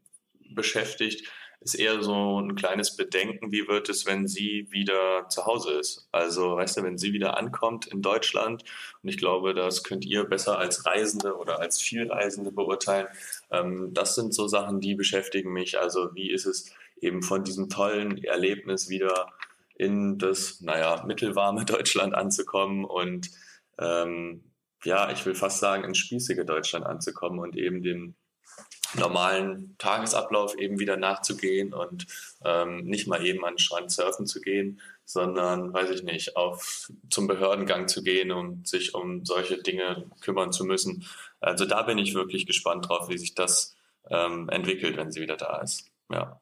S1: beschäftigt, ist eher so ein kleines Bedenken, wie wird es, wenn sie wieder zu Hause ist. Also, weißt du, wenn sie wieder ankommt in Deutschland, und ich glaube, das könnt ihr besser als Reisende oder als Vielreisende beurteilen. Ähm, das sind so Sachen, die beschäftigen mich. Also, wie ist es eben von diesem tollen Erlebnis wieder in das, naja, mittelwarme (laughs) Deutschland anzukommen und ähm, ja, ich will fast sagen, ins spießige Deutschland anzukommen und eben den normalen Tagesablauf eben wieder nachzugehen und ähm, nicht mal eben an den Strand surfen zu gehen, sondern, weiß ich nicht, auf zum Behördengang zu gehen und sich um solche Dinge kümmern zu müssen. Also da bin ich wirklich gespannt drauf, wie sich das ähm, entwickelt, wenn sie wieder da ist. Ja.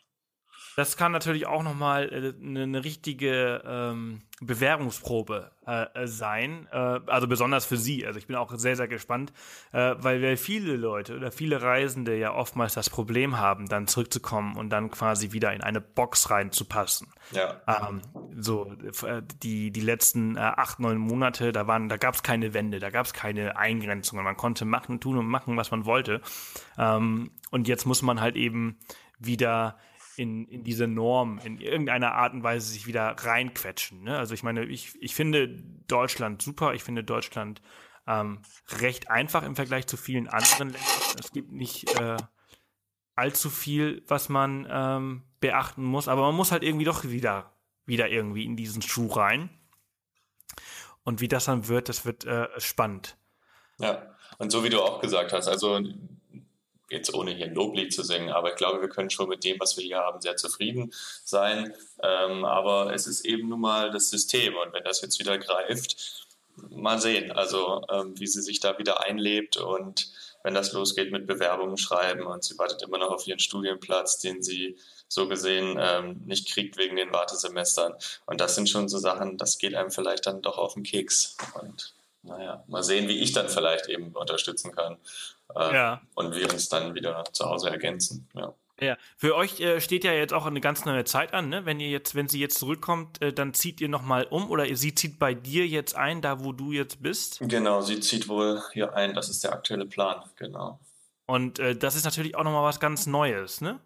S2: Das kann natürlich auch nochmal äh, eine, eine richtige ähm, Bewährungsprobe äh, sein, äh, also besonders für Sie. Also ich bin auch sehr, sehr gespannt, äh, weil, weil viele Leute oder viele Reisende ja oftmals das Problem haben, dann zurückzukommen und dann quasi wieder in eine Box reinzupassen.
S1: Ja.
S2: Ähm, so äh, die die letzten äh, acht neun Monate, da waren, da gab es keine Wände, da gab es keine Eingrenzungen. Man konnte machen, tun und machen, was man wollte. Ähm, und jetzt muss man halt eben wieder in, in diese Norm in irgendeiner Art und Weise sich wieder reinquetschen. Ne? Also ich meine, ich, ich finde Deutschland super, ich finde Deutschland ähm, recht einfach im Vergleich zu vielen anderen Ländern. Es gibt nicht äh, allzu viel, was man ähm, beachten muss, aber man muss halt irgendwie doch wieder, wieder irgendwie in diesen Schuh rein. Und wie das dann wird, das wird äh, spannend.
S1: Ja, und so wie du auch gesagt hast, also jetzt ohne hier ein Loblied zu singen, aber ich glaube, wir können schon mit dem, was wir hier haben, sehr zufrieden sein. Ähm, aber es ist eben nun mal das System und wenn das jetzt wieder greift, mal sehen, also ähm, wie sie sich da wieder einlebt und wenn das losgeht mit Bewerbungen schreiben und sie wartet immer noch auf ihren Studienplatz, den sie so gesehen ähm, nicht kriegt wegen den Wartesemestern. Und das sind schon so Sachen, das geht einem vielleicht dann doch auf den Keks. Und naja, mal sehen, wie ich dann vielleicht eben unterstützen kann. Äh, ja. Und wir uns dann wieder zu Hause ergänzen. Ja.
S2: Ja, für euch äh, steht ja jetzt auch eine ganz neue Zeit an, ne? Wenn ihr jetzt, wenn sie jetzt zurückkommt, äh, dann zieht ihr nochmal um oder sie zieht bei dir jetzt ein, da wo du jetzt bist?
S1: Genau, sie zieht wohl hier ein, das ist der aktuelle Plan, genau.
S2: Und äh, das ist natürlich auch nochmal was ganz Neues, ne?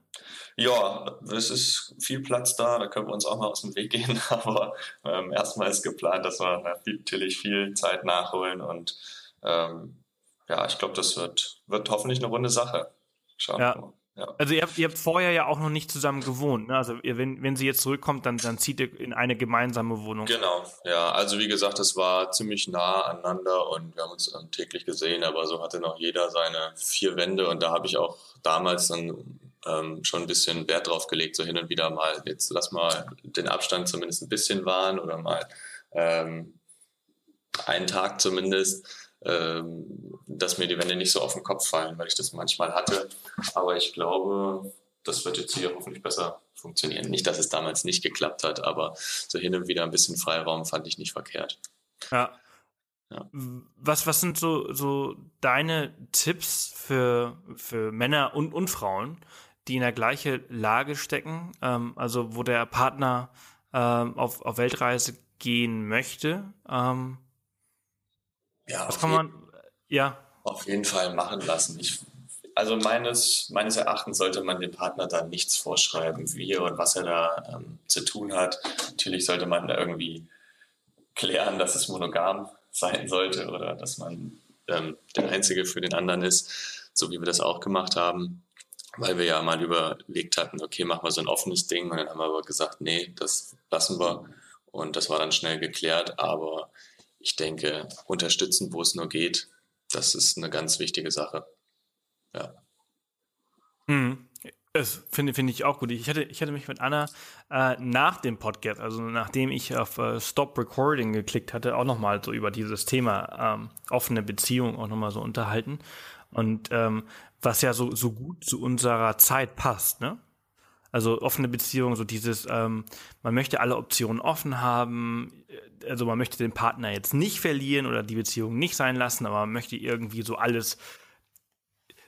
S1: Ja, es ist viel Platz da, da können wir uns auch mal aus dem Weg gehen, (laughs) aber ähm, erstmal ist geplant, dass wir natürlich viel Zeit nachholen und ähm, ja, ich glaube, das wird, wird hoffentlich eine runde Sache.
S2: Schauen ja. wir mal. Ja. Also ihr habt, ihr habt vorher ja auch noch nicht zusammen gewohnt. Ne? Also ihr, wenn, wenn sie jetzt zurückkommt, dann, dann zieht ihr in eine gemeinsame Wohnung.
S1: Genau, ja. Also wie gesagt, es war ziemlich nah aneinander und wir haben uns täglich gesehen, aber so hatte noch jeder seine vier Wände und da habe ich auch damals dann ähm, schon ein bisschen Wert drauf gelegt, so hin und wieder mal, jetzt lass mal den Abstand zumindest ein bisschen wahren oder mal ähm, einen Tag zumindest dass mir die Wände nicht so auf den Kopf fallen, weil ich das manchmal hatte. Aber ich glaube, das wird jetzt hier hoffentlich besser funktionieren. Nicht, dass es damals nicht geklappt hat, aber so hin und wieder ein bisschen Freiraum fand ich nicht verkehrt.
S2: Ja. ja. Was, was sind so, so deine Tipps für, für Männer und, und Frauen, die in der gleichen Lage stecken? Ähm, also, wo der Partner ähm, auf, auf Weltreise gehen möchte? Ähm,
S1: ja, was kann man, ja. Auf jeden Fall machen lassen. Ich, also meines, meines Erachtens sollte man dem Partner da nichts vorschreiben, wie und was er da ähm, zu tun hat. Natürlich sollte man da irgendwie klären, dass es monogam sein sollte oder dass man ähm, der Einzige für den anderen ist, so wie wir das auch gemacht haben, weil wir ja mal überlegt hatten, okay, machen wir so ein offenes Ding und dann haben wir aber gesagt, nee, das lassen wir und das war dann schnell geklärt, aber ich denke, unterstützen, wo es nur geht, das ist eine ganz wichtige Sache. Ja.
S2: Hm. Das finde finde ich auch gut. Ich hatte, ich hatte mich mit Anna äh, nach dem Podcast, also nachdem ich auf äh, Stop Recording geklickt hatte, auch nochmal so über dieses Thema ähm, offene Beziehung auch nochmal so unterhalten. Und ähm, was ja so, so gut zu unserer Zeit passt, ne? Also offene Beziehung, so dieses, ähm, man möchte alle Optionen offen haben, äh, also man möchte den Partner jetzt nicht verlieren oder die Beziehung nicht sein lassen, aber man möchte irgendwie so alles,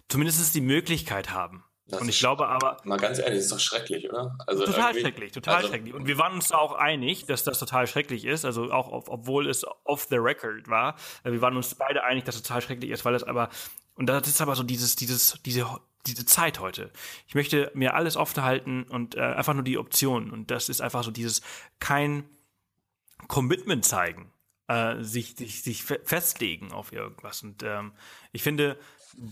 S2: zumindest die Möglichkeit haben. Das und ich glaube aber.
S1: Mal ganz ehrlich, das ist doch schrecklich, oder?
S2: Also total schrecklich, total also, schrecklich. Und wir waren uns da auch einig, dass das total schrecklich ist. Also auch, obwohl es off the record war. Wir waren uns beide einig, dass es total schrecklich ist, weil es aber, und das ist aber so dieses, dieses, diese diese Zeit heute. Ich möchte mir alles offen halten und äh, einfach nur die Optionen. Und das ist einfach so dieses kein Commitment zeigen, äh, sich, sich, sich festlegen auf irgendwas. Und ähm, ich finde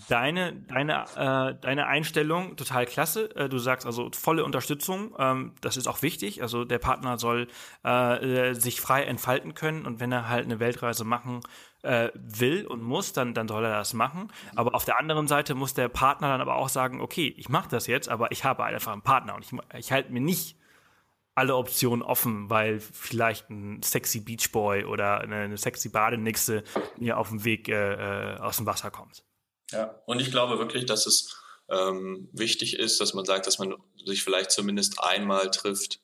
S2: deine, deine, äh, deine Einstellung total klasse. Äh, du sagst also volle Unterstützung. Ähm, das ist auch wichtig. Also der Partner soll äh, sich frei entfalten können und wenn er halt eine Weltreise machen äh, will und muss, dann, dann soll er das machen. Aber auf der anderen Seite muss der Partner dann aber auch sagen, okay, ich mache das jetzt, aber ich habe einfach einen Partner und ich, ich halte mir nicht alle Optionen offen, weil vielleicht ein sexy Beachboy oder eine, eine sexy Badenixe mir auf dem Weg äh, äh, aus dem Wasser kommt.
S1: Ja, und ich glaube wirklich, dass es ähm, wichtig ist, dass man sagt, dass man sich vielleicht zumindest einmal trifft.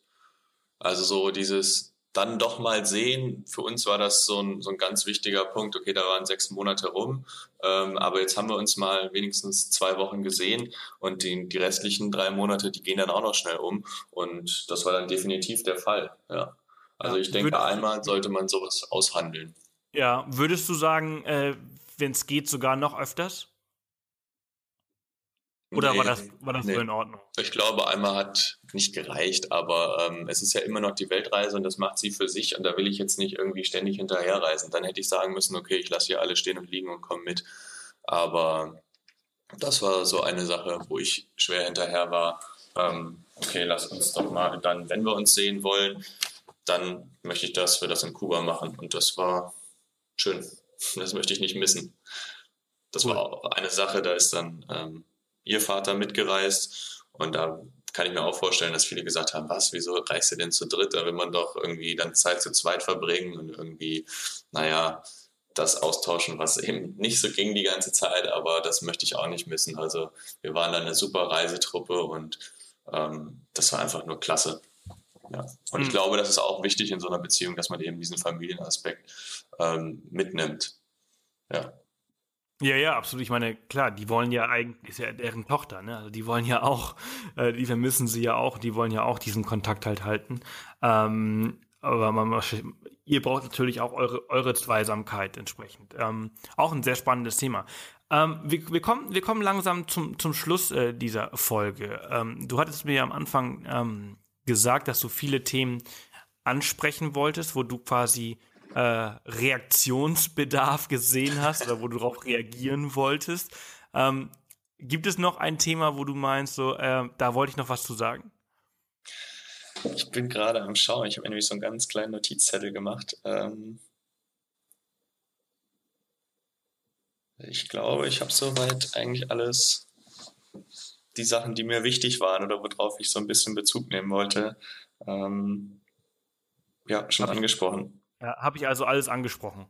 S1: Also so dieses dann doch mal sehen. Für uns war das so ein, so ein ganz wichtiger Punkt. Okay, da waren sechs Monate rum, ähm, aber jetzt haben wir uns mal wenigstens zwei Wochen gesehen und die, die restlichen drei Monate, die gehen dann auch noch schnell um und das war dann definitiv der Fall. Ja. Also ich denke, einmal sollte man sowas aushandeln.
S2: Ja, würdest du sagen, äh, wenn es geht, sogar noch öfters? Oder nee, war das, war das nee. so in Ordnung?
S1: Ich glaube, einmal hat nicht gereicht, aber ähm, es ist ja immer noch die Weltreise und das macht sie für sich und da will ich jetzt nicht irgendwie ständig hinterherreisen. Dann hätte ich sagen müssen, okay, ich lasse hier alle stehen und liegen und komme mit. Aber das war so eine Sache, wo ich schwer hinterher war. Ähm, okay, lass uns doch mal dann, wenn wir uns sehen wollen, dann möchte ich, dass wir das in Kuba machen. Und das war schön. Das möchte ich nicht missen. Das war auch eine Sache, da ist dann ähm, ihr Vater mitgereist und da kann ich mir auch vorstellen, dass viele gesagt haben, was, wieso reist ihr denn zu dritt? Da will man doch irgendwie dann Zeit zu zweit verbringen und irgendwie, naja, das austauschen, was eben nicht so ging die ganze Zeit, aber das möchte ich auch nicht missen. Also wir waren dann eine super Reisetruppe und ähm, das war einfach nur klasse. Ja. Und mhm. ich glaube, das ist auch wichtig in so einer Beziehung, dass man eben diesen Familienaspekt ähm, mitnimmt. Ja.
S2: Ja, ja, absolut. Ich meine, klar, die wollen ja eigentlich, ist ja deren Tochter, ne? Also die wollen ja auch, äh, die vermissen sie ja auch, die wollen ja auch diesen Kontakt halt halten. Ähm, aber man, ihr braucht natürlich auch eure, eure Zweisamkeit entsprechend. Ähm, auch ein sehr spannendes Thema. Ähm, wir, wir, kommen, wir kommen langsam zum, zum Schluss äh, dieser Folge. Ähm, du hattest mir ja am Anfang ähm, gesagt, dass du viele Themen ansprechen wolltest, wo du quasi äh, Reaktionsbedarf gesehen hast oder wo du darauf reagieren wolltest. Ähm, gibt es noch ein Thema, wo du meinst, so, äh, da wollte ich noch was zu sagen?
S1: Ich bin gerade am Schauen. Ich habe nämlich so einen ganz kleinen Notizzettel gemacht. Ähm ich glaube, ich habe soweit eigentlich alles, die Sachen, die mir wichtig waren oder worauf ich so ein bisschen Bezug nehmen wollte, ähm ja, schon angesprochen.
S2: Ja, Habe ich also alles angesprochen.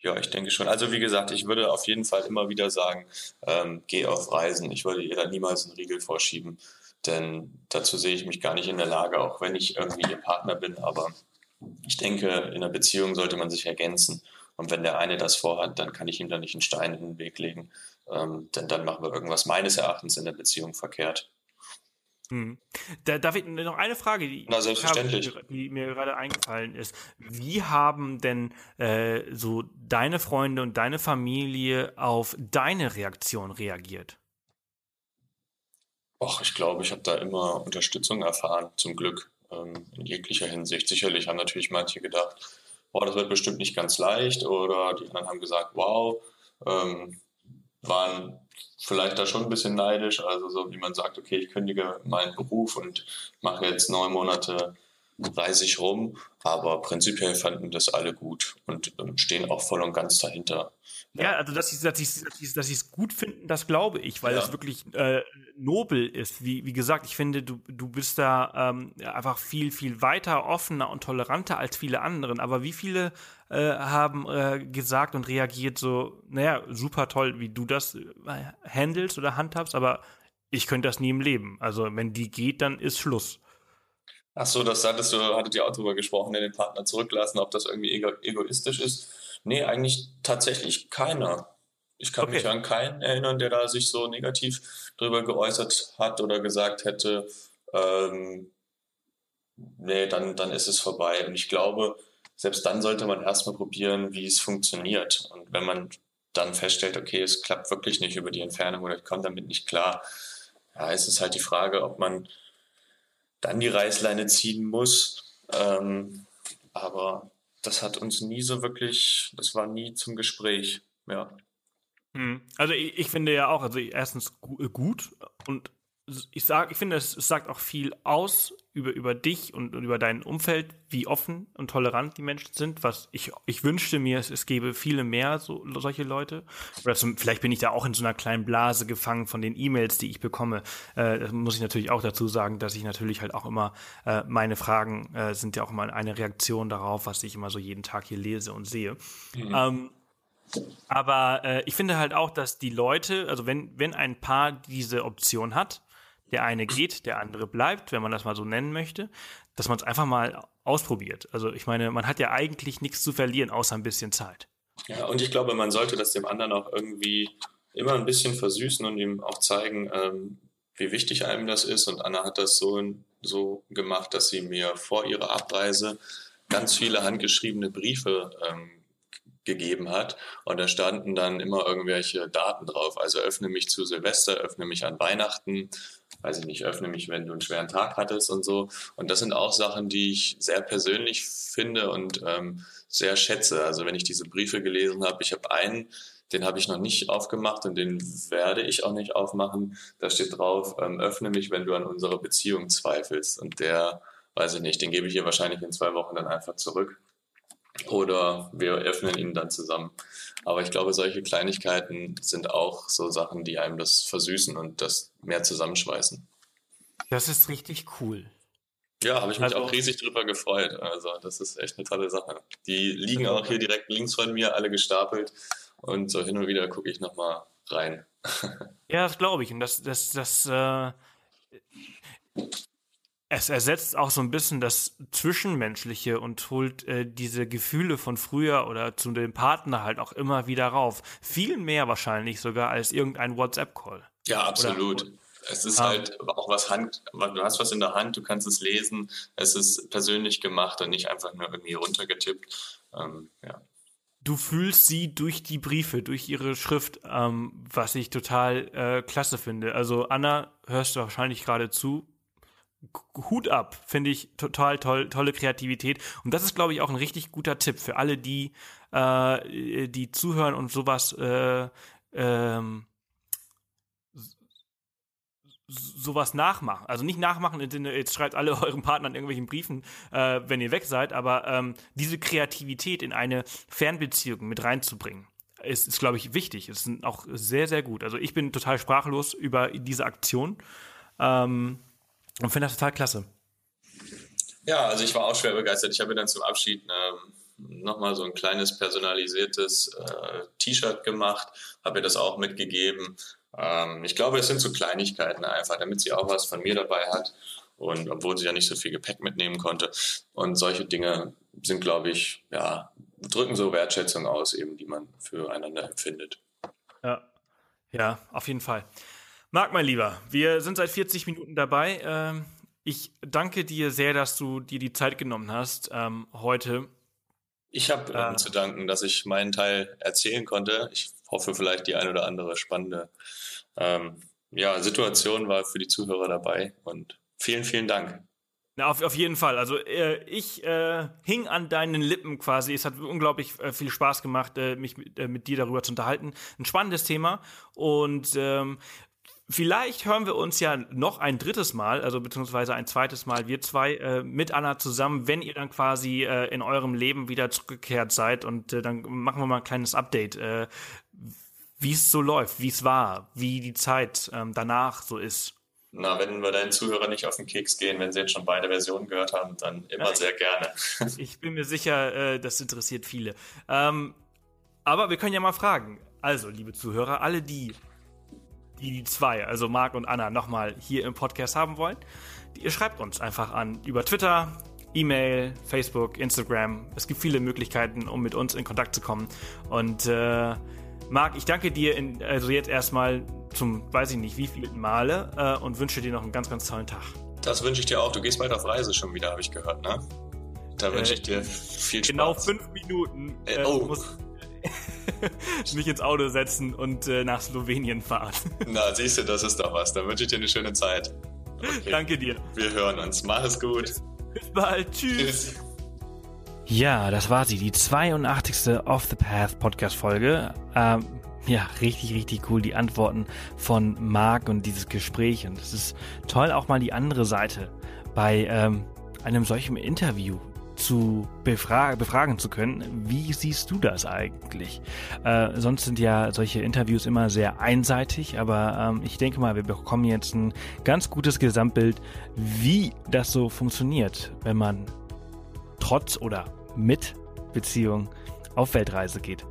S1: Ja, ich denke schon. Also wie gesagt, ich würde auf jeden Fall immer wieder sagen, ähm, geh auf Reisen. Ich würde ihr da niemals einen Riegel vorschieben, denn dazu sehe ich mich gar nicht in der Lage, auch wenn ich irgendwie ihr Partner bin. Aber ich denke, in einer Beziehung sollte man sich ergänzen. Und wenn der eine das vorhat, dann kann ich ihm da nicht einen Stein in den Weg legen, ähm, denn dann machen wir irgendwas meines Erachtens in der Beziehung verkehrt.
S2: Hm. Da, darf ich noch eine Frage, die,
S1: Na.
S2: Habe, die mir gerade eingefallen ist. Wie haben denn äh, so deine Freunde und deine Familie auf deine Reaktion reagiert?
S1: Ach, ich glaube, ich habe da immer Unterstützung erfahren, zum Glück, ähm, in jeglicher Hinsicht. Sicherlich haben natürlich manche gedacht, boah, das wird bestimmt nicht ganz leicht, oder die anderen haben gesagt, wow, ähm, waren vielleicht da schon ein bisschen neidisch. Also so wie man sagt, okay, ich kündige meinen Beruf und mache jetzt neun Monate reise ich rum, aber prinzipiell fanden das alle gut und ähm, stehen auch voll und ganz dahinter.
S2: Ja, also dass sie dass sie dass sie es gut finden, das glaube ich, weil ja. es wirklich äh, nobel ist. Wie wie gesagt, ich finde, du du bist da ähm, einfach viel viel weiter offener und toleranter als viele anderen. Aber wie viele äh, haben äh, gesagt und reagiert so, naja, super toll, wie du das äh, handelst oder handhabst, aber ich könnte das nie im Leben. Also wenn die geht, dann ist Schluss.
S1: Ach so, das hattest du, hattet ihr auch drüber gesprochen, den Partner zurücklassen, ob das irgendwie ego egoistisch ist. Nee, eigentlich tatsächlich keiner. Ich kann okay. mich an keinen erinnern, der da sich so negativ drüber geäußert hat oder gesagt hätte, ähm, nee, dann, dann ist es vorbei. Und ich glaube, selbst dann sollte man erstmal probieren, wie es funktioniert. Und wenn man dann feststellt, okay, es klappt wirklich nicht über die Entfernung oder ich komme damit nicht klar, ja, ist es halt die Frage, ob man dann die Reißleine ziehen muss. Ähm, aber das hat uns nie so wirklich, das war nie zum Gespräch, ja.
S2: Hm. Also ich, ich finde ja auch, also erstens gut und ich sage, ich finde, es, es, sagt auch viel aus über, über dich und, und, über dein Umfeld, wie offen und tolerant die Menschen sind. Was ich, ich wünschte mir, es, es gäbe viele mehr so, solche Leute. Oder zum, vielleicht bin ich da auch in so einer kleinen Blase gefangen von den E-Mails, die ich bekomme. Äh, das muss ich natürlich auch dazu sagen, dass ich natürlich halt auch immer, äh, meine Fragen äh, sind ja auch immer eine Reaktion darauf, was ich immer so jeden Tag hier lese und sehe. Mhm. Ähm, Aber äh, ich finde halt auch, dass die Leute, also wenn, wenn ein Paar diese Option hat, der eine geht, der andere bleibt, wenn man das mal so nennen möchte, dass man es einfach mal ausprobiert. Also ich meine, man hat ja eigentlich nichts zu verlieren, außer ein bisschen Zeit.
S1: Ja, und ich glaube, man sollte das dem anderen auch irgendwie immer ein bisschen versüßen und ihm auch zeigen, ähm, wie wichtig einem das ist. Und Anna hat das so, so gemacht, dass sie mir vor ihrer Abreise ganz viele handgeschriebene Briefe ähm, gegeben hat. Und da standen dann immer irgendwelche Daten drauf. Also öffne mich zu Silvester, öffne mich an Weihnachten, weiß ich nicht, öffne mich, wenn du einen schweren Tag hattest und so. Und das sind auch Sachen, die ich sehr persönlich finde und ähm, sehr schätze. Also wenn ich diese Briefe gelesen habe, ich habe einen, den habe ich noch nicht aufgemacht und den werde ich auch nicht aufmachen. Da steht drauf, ähm, öffne mich, wenn du an unserer Beziehung zweifelst. Und der, weiß ich nicht, den gebe ich ihr wahrscheinlich in zwei Wochen dann einfach zurück. Oder wir öffnen ihn dann zusammen. Aber ich glaube, solche Kleinigkeiten sind auch so Sachen, die einem das versüßen und das mehr zusammenschweißen.
S2: Das ist richtig cool.
S1: Ja, habe ich mich also, auch riesig drüber gefreut. Also das ist echt eine tolle Sache. Die liegen auch hier direkt links von mir, alle gestapelt. Und so hin und wieder gucke ich nochmal rein. (laughs)
S2: ja, das glaube ich. Und das, das, das, äh, es ersetzt auch so ein bisschen das Zwischenmenschliche und holt äh, diese Gefühle von früher oder zu dem Partner halt auch immer wieder rauf. Viel mehr wahrscheinlich sogar als irgendein WhatsApp-Call.
S1: Ja, absolut. Oder, es ist ah. halt auch was Hand, du hast was in der Hand, du kannst es lesen. Es ist persönlich gemacht und nicht einfach nur irgendwie runtergetippt. Ähm, ja.
S2: Du fühlst sie durch die Briefe, durch ihre Schrift, ähm, was ich total äh, klasse finde. Also Anna, hörst du wahrscheinlich gerade zu. Hut ab, finde ich total toll, tolle Kreativität. Und das ist, glaube ich, auch ein richtig guter Tipp für alle, die, äh, die zuhören und sowas äh, ähm, sowas nachmachen. Also nicht nachmachen im Sinne, jetzt schreibt alle (laughs) euren Partnern irgendwelchen Briefen, äh, wenn ihr weg seid, aber ähm, diese Kreativität in eine Fernbeziehung mit reinzubringen, ist, ist glaube ich, wichtig. Ist auch sehr, sehr gut. Also ich bin total sprachlos über diese Aktion ähm, und finde das total klasse.
S1: Ja, also ich war auch schwer begeistert. Ich habe dann zum Abschied ähm, nochmal so ein kleines personalisiertes äh, T-Shirt gemacht, habe ihr das auch mitgegeben ähm, ich glaube, es sind so Kleinigkeiten einfach, damit sie auch was von mir dabei hat. Und obwohl sie ja nicht so viel Gepäck mitnehmen konnte. Und solche Dinge sind, glaube ich, ja, drücken so Wertschätzung aus, eben, die man füreinander empfindet.
S2: Ja, ja, auf jeden Fall. Marc, mein Lieber, wir sind seit 40 Minuten dabei. Ähm, ich danke dir sehr, dass du dir die Zeit genommen hast ähm, heute.
S1: Ich habe ähm, äh, zu danken, dass ich meinen Teil erzählen konnte. Ich hoffe, vielleicht die ein oder andere spannende ähm, ja, Situation war für die Zuhörer dabei. Und vielen, vielen Dank.
S2: Na, auf, auf jeden Fall. Also äh, ich äh, hing an deinen Lippen quasi. Es hat unglaublich äh, viel Spaß gemacht, äh, mich mit, äh, mit dir darüber zu unterhalten. Ein spannendes Thema. Und ähm, vielleicht hören wir uns ja noch ein drittes Mal, also beziehungsweise ein zweites Mal, wir zwei äh, mit Anna zusammen, wenn ihr dann quasi äh, in eurem Leben wieder zurückgekehrt seid. Und äh, dann machen wir mal ein kleines Update. Äh, wie es so läuft, wie es war, wie die Zeit ähm, danach so ist.
S1: Na, wenn wir deinen Zuhörern nicht auf den Keks gehen, wenn sie jetzt schon beide Versionen gehört haben, dann immer ja, sehr gerne. (laughs)
S2: ich bin mir sicher, äh, das interessiert viele. Ähm, aber wir können ja mal fragen. Also, liebe Zuhörer, alle die, die die zwei, also Marc und Anna, nochmal hier im Podcast haben wollen, ihr schreibt uns einfach an über Twitter, E-Mail, Facebook, Instagram. Es gibt viele Möglichkeiten, um mit uns in Kontakt zu kommen. Und äh, Marc, ich danke dir in, also jetzt erstmal zum, weiß ich nicht, wie vielen Male äh, und wünsche dir noch einen ganz, ganz tollen Tag.
S1: Das wünsche ich dir auch. Du gehst bald auf Reise schon wieder, habe ich gehört, ne? Da wünsche äh, ich dir viel
S2: genau Spaß. Genau fünf Minuten. Äh, äh oh. (laughs) (laughs) mich ins Auto setzen und äh, nach Slowenien fahren. (laughs)
S1: Na, siehst du, das ist doch was. Dann wünsche ich dir eine schöne Zeit.
S2: Okay. Danke dir.
S1: Wir hören uns. Mach es gut.
S2: Bis bald. Tschüss. Tschüss. Ja, das war sie, die 82. Off the Path Podcast Folge. Ähm, ja, richtig, richtig cool, die Antworten von Marc und dieses Gespräch. Und es ist toll, auch mal die andere Seite bei ähm, einem solchen Interview zu befra befragen zu können. Wie siehst du das eigentlich? Äh, sonst sind ja solche Interviews immer sehr einseitig, aber ähm, ich denke mal, wir bekommen jetzt ein ganz gutes Gesamtbild, wie das so funktioniert, wenn man trotz oder mit Beziehung auf Weltreise geht.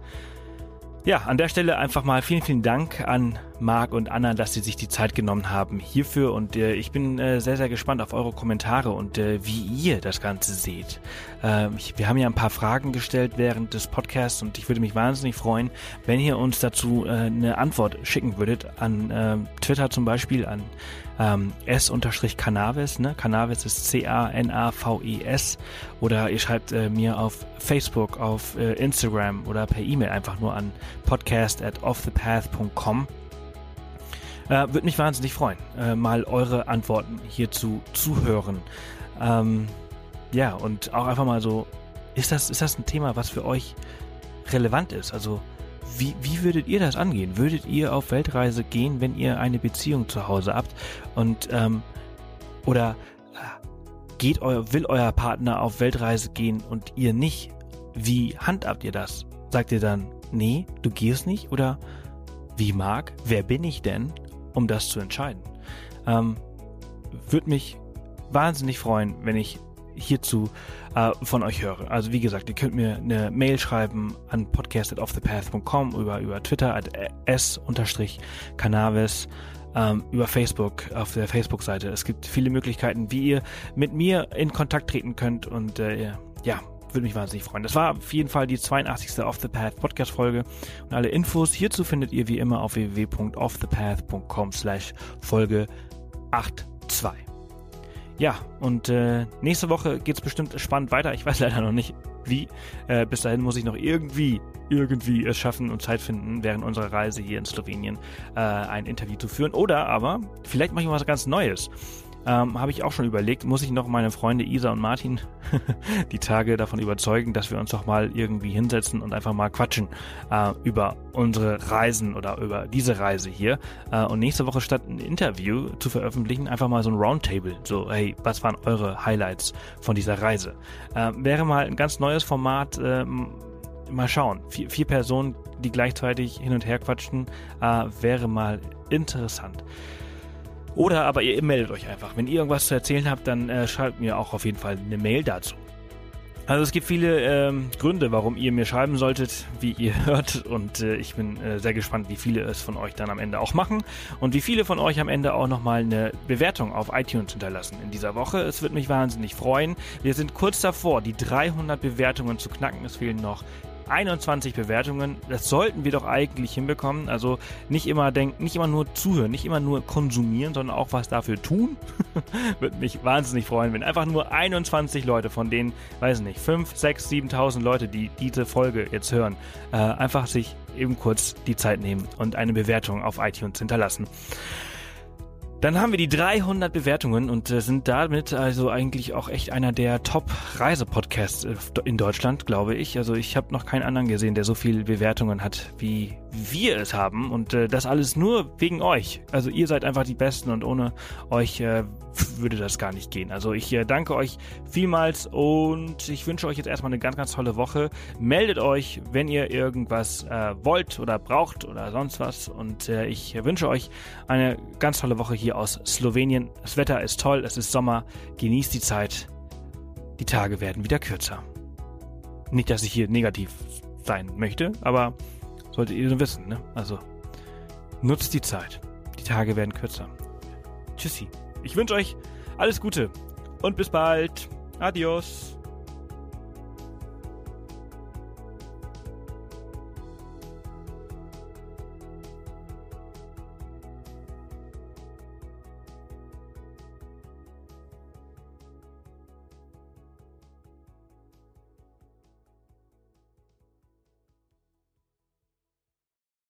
S2: Ja, an der Stelle einfach mal vielen, vielen Dank an Marc und Anna, dass sie sich die Zeit genommen haben hierfür und äh, ich bin äh, sehr, sehr gespannt auf eure Kommentare und äh, wie ihr das Ganze seht. Ähm, ich, wir haben ja ein paar Fragen gestellt während des Podcasts und ich würde mich wahnsinnig freuen, wenn ihr uns dazu äh, eine Antwort schicken würdet an äh, Twitter zum Beispiel, an ähm, S-Cannabis, ne? Cannabis ist C-A-N-A-V-E-S oder ihr schreibt äh, mir auf Facebook, auf äh, Instagram oder per E-Mail einfach nur an podcast at offthepath.com. Äh, Würde mich wahnsinnig freuen, äh, mal eure Antworten hierzu zu hören. Ähm, ja, und auch einfach mal so, ist das, ist das ein Thema, was für euch relevant ist? Also wie, wie würdet ihr das angehen? Würdet ihr auf Weltreise gehen, wenn ihr eine Beziehung zu Hause habt? Und ähm, oder äh, geht euer, will euer Partner auf Weltreise gehen und ihr nicht? Wie handhabt ihr das? Sagt ihr dann, nee, du gehst nicht? Oder wie mag, wer bin ich denn, um das zu entscheiden? Ähm, Würde mich wahnsinnig freuen, wenn ich hierzu äh, von euch höre. Also wie gesagt, ihr könnt mir eine Mail schreiben an podcast@offthepath.com über über Twitter at s-cannabis ähm, über Facebook auf der Facebook-Seite. Es gibt viele Möglichkeiten, wie ihr mit mir in Kontakt treten könnt und äh, ja, würde mich wahnsinnig freuen. Das war auf jeden Fall die 82. Off the Path Podcast Folge und alle Infos hierzu findet ihr wie immer auf www.offthepath.com slash Folge 82. Ja, und äh, nächste Woche geht's bestimmt spannend weiter. Ich weiß (laughs) leider noch nicht, wie. Äh, bis dahin muss ich noch irgendwie, irgendwie es schaffen und Zeit finden, während unserer Reise hier in Slowenien äh, ein Interview zu führen. Oder aber, vielleicht mache ich was ganz Neues ähm, habe ich auch schon überlegt, muss ich noch meine Freunde Isa und Martin (laughs) die Tage davon überzeugen, dass wir uns doch mal irgendwie hinsetzen und einfach mal quatschen äh, über unsere Reisen oder über diese Reise hier. Äh, und nächste Woche statt ein Interview zu veröffentlichen, einfach mal so ein Roundtable. So, hey, was waren eure Highlights von dieser Reise? Äh, wäre mal ein ganz neues Format. Äh, mal schauen. Vier, vier Personen, die gleichzeitig hin und her quatschen, äh, wäre mal interessant. Oder aber ihr meldet euch einfach. Wenn ihr irgendwas zu erzählen habt, dann äh, schreibt mir auch auf jeden Fall eine Mail dazu. Also es gibt viele ähm, Gründe, warum ihr mir schreiben solltet, wie ihr (laughs) hört. Und äh, ich bin äh, sehr gespannt, wie viele es von euch dann am Ende auch machen. Und wie viele von euch am Ende auch nochmal eine Bewertung auf iTunes hinterlassen in dieser Woche. Es wird mich wahnsinnig freuen. Wir sind kurz davor, die 300 Bewertungen zu knacken. Es fehlen noch 21 Bewertungen. Das sollten wir doch eigentlich hinbekommen. Also nicht immer denken, nicht immer nur zuhören, nicht immer nur konsumieren, sondern auch was dafür tun. (laughs) Würde mich wahnsinnig freuen, wenn einfach nur 21 Leute von denen, weiß nicht, 5, 6, 7.000 Leute, die diese Folge jetzt hören, äh, einfach sich eben kurz die Zeit nehmen und eine Bewertung auf iTunes hinterlassen. Dann haben wir die 300 Bewertungen und äh, sind damit also eigentlich auch echt einer der Top-Reise-Podcasts äh, in Deutschland, glaube ich. Also ich habe noch keinen anderen gesehen, der so viele Bewertungen hat, wie wir es haben. Und äh, das alles nur wegen euch. Also ihr seid einfach die Besten und ohne euch äh, würde das gar nicht gehen. Also ich äh, danke euch vielmals und ich wünsche euch jetzt erstmal eine ganz, ganz tolle Woche. Meldet euch, wenn ihr irgendwas äh, wollt oder braucht oder sonst was. Und äh, ich wünsche euch eine ganz tolle Woche hier aus Slowenien. Das Wetter ist toll, es ist Sommer. Genießt die Zeit. Die Tage werden wieder kürzer. Nicht, dass ich hier negativ sein möchte, aber solltet ihr wissen, ne? Also nutzt die Zeit. Die Tage werden kürzer. Tschüssi. Ich wünsche euch alles Gute und bis bald. Adios.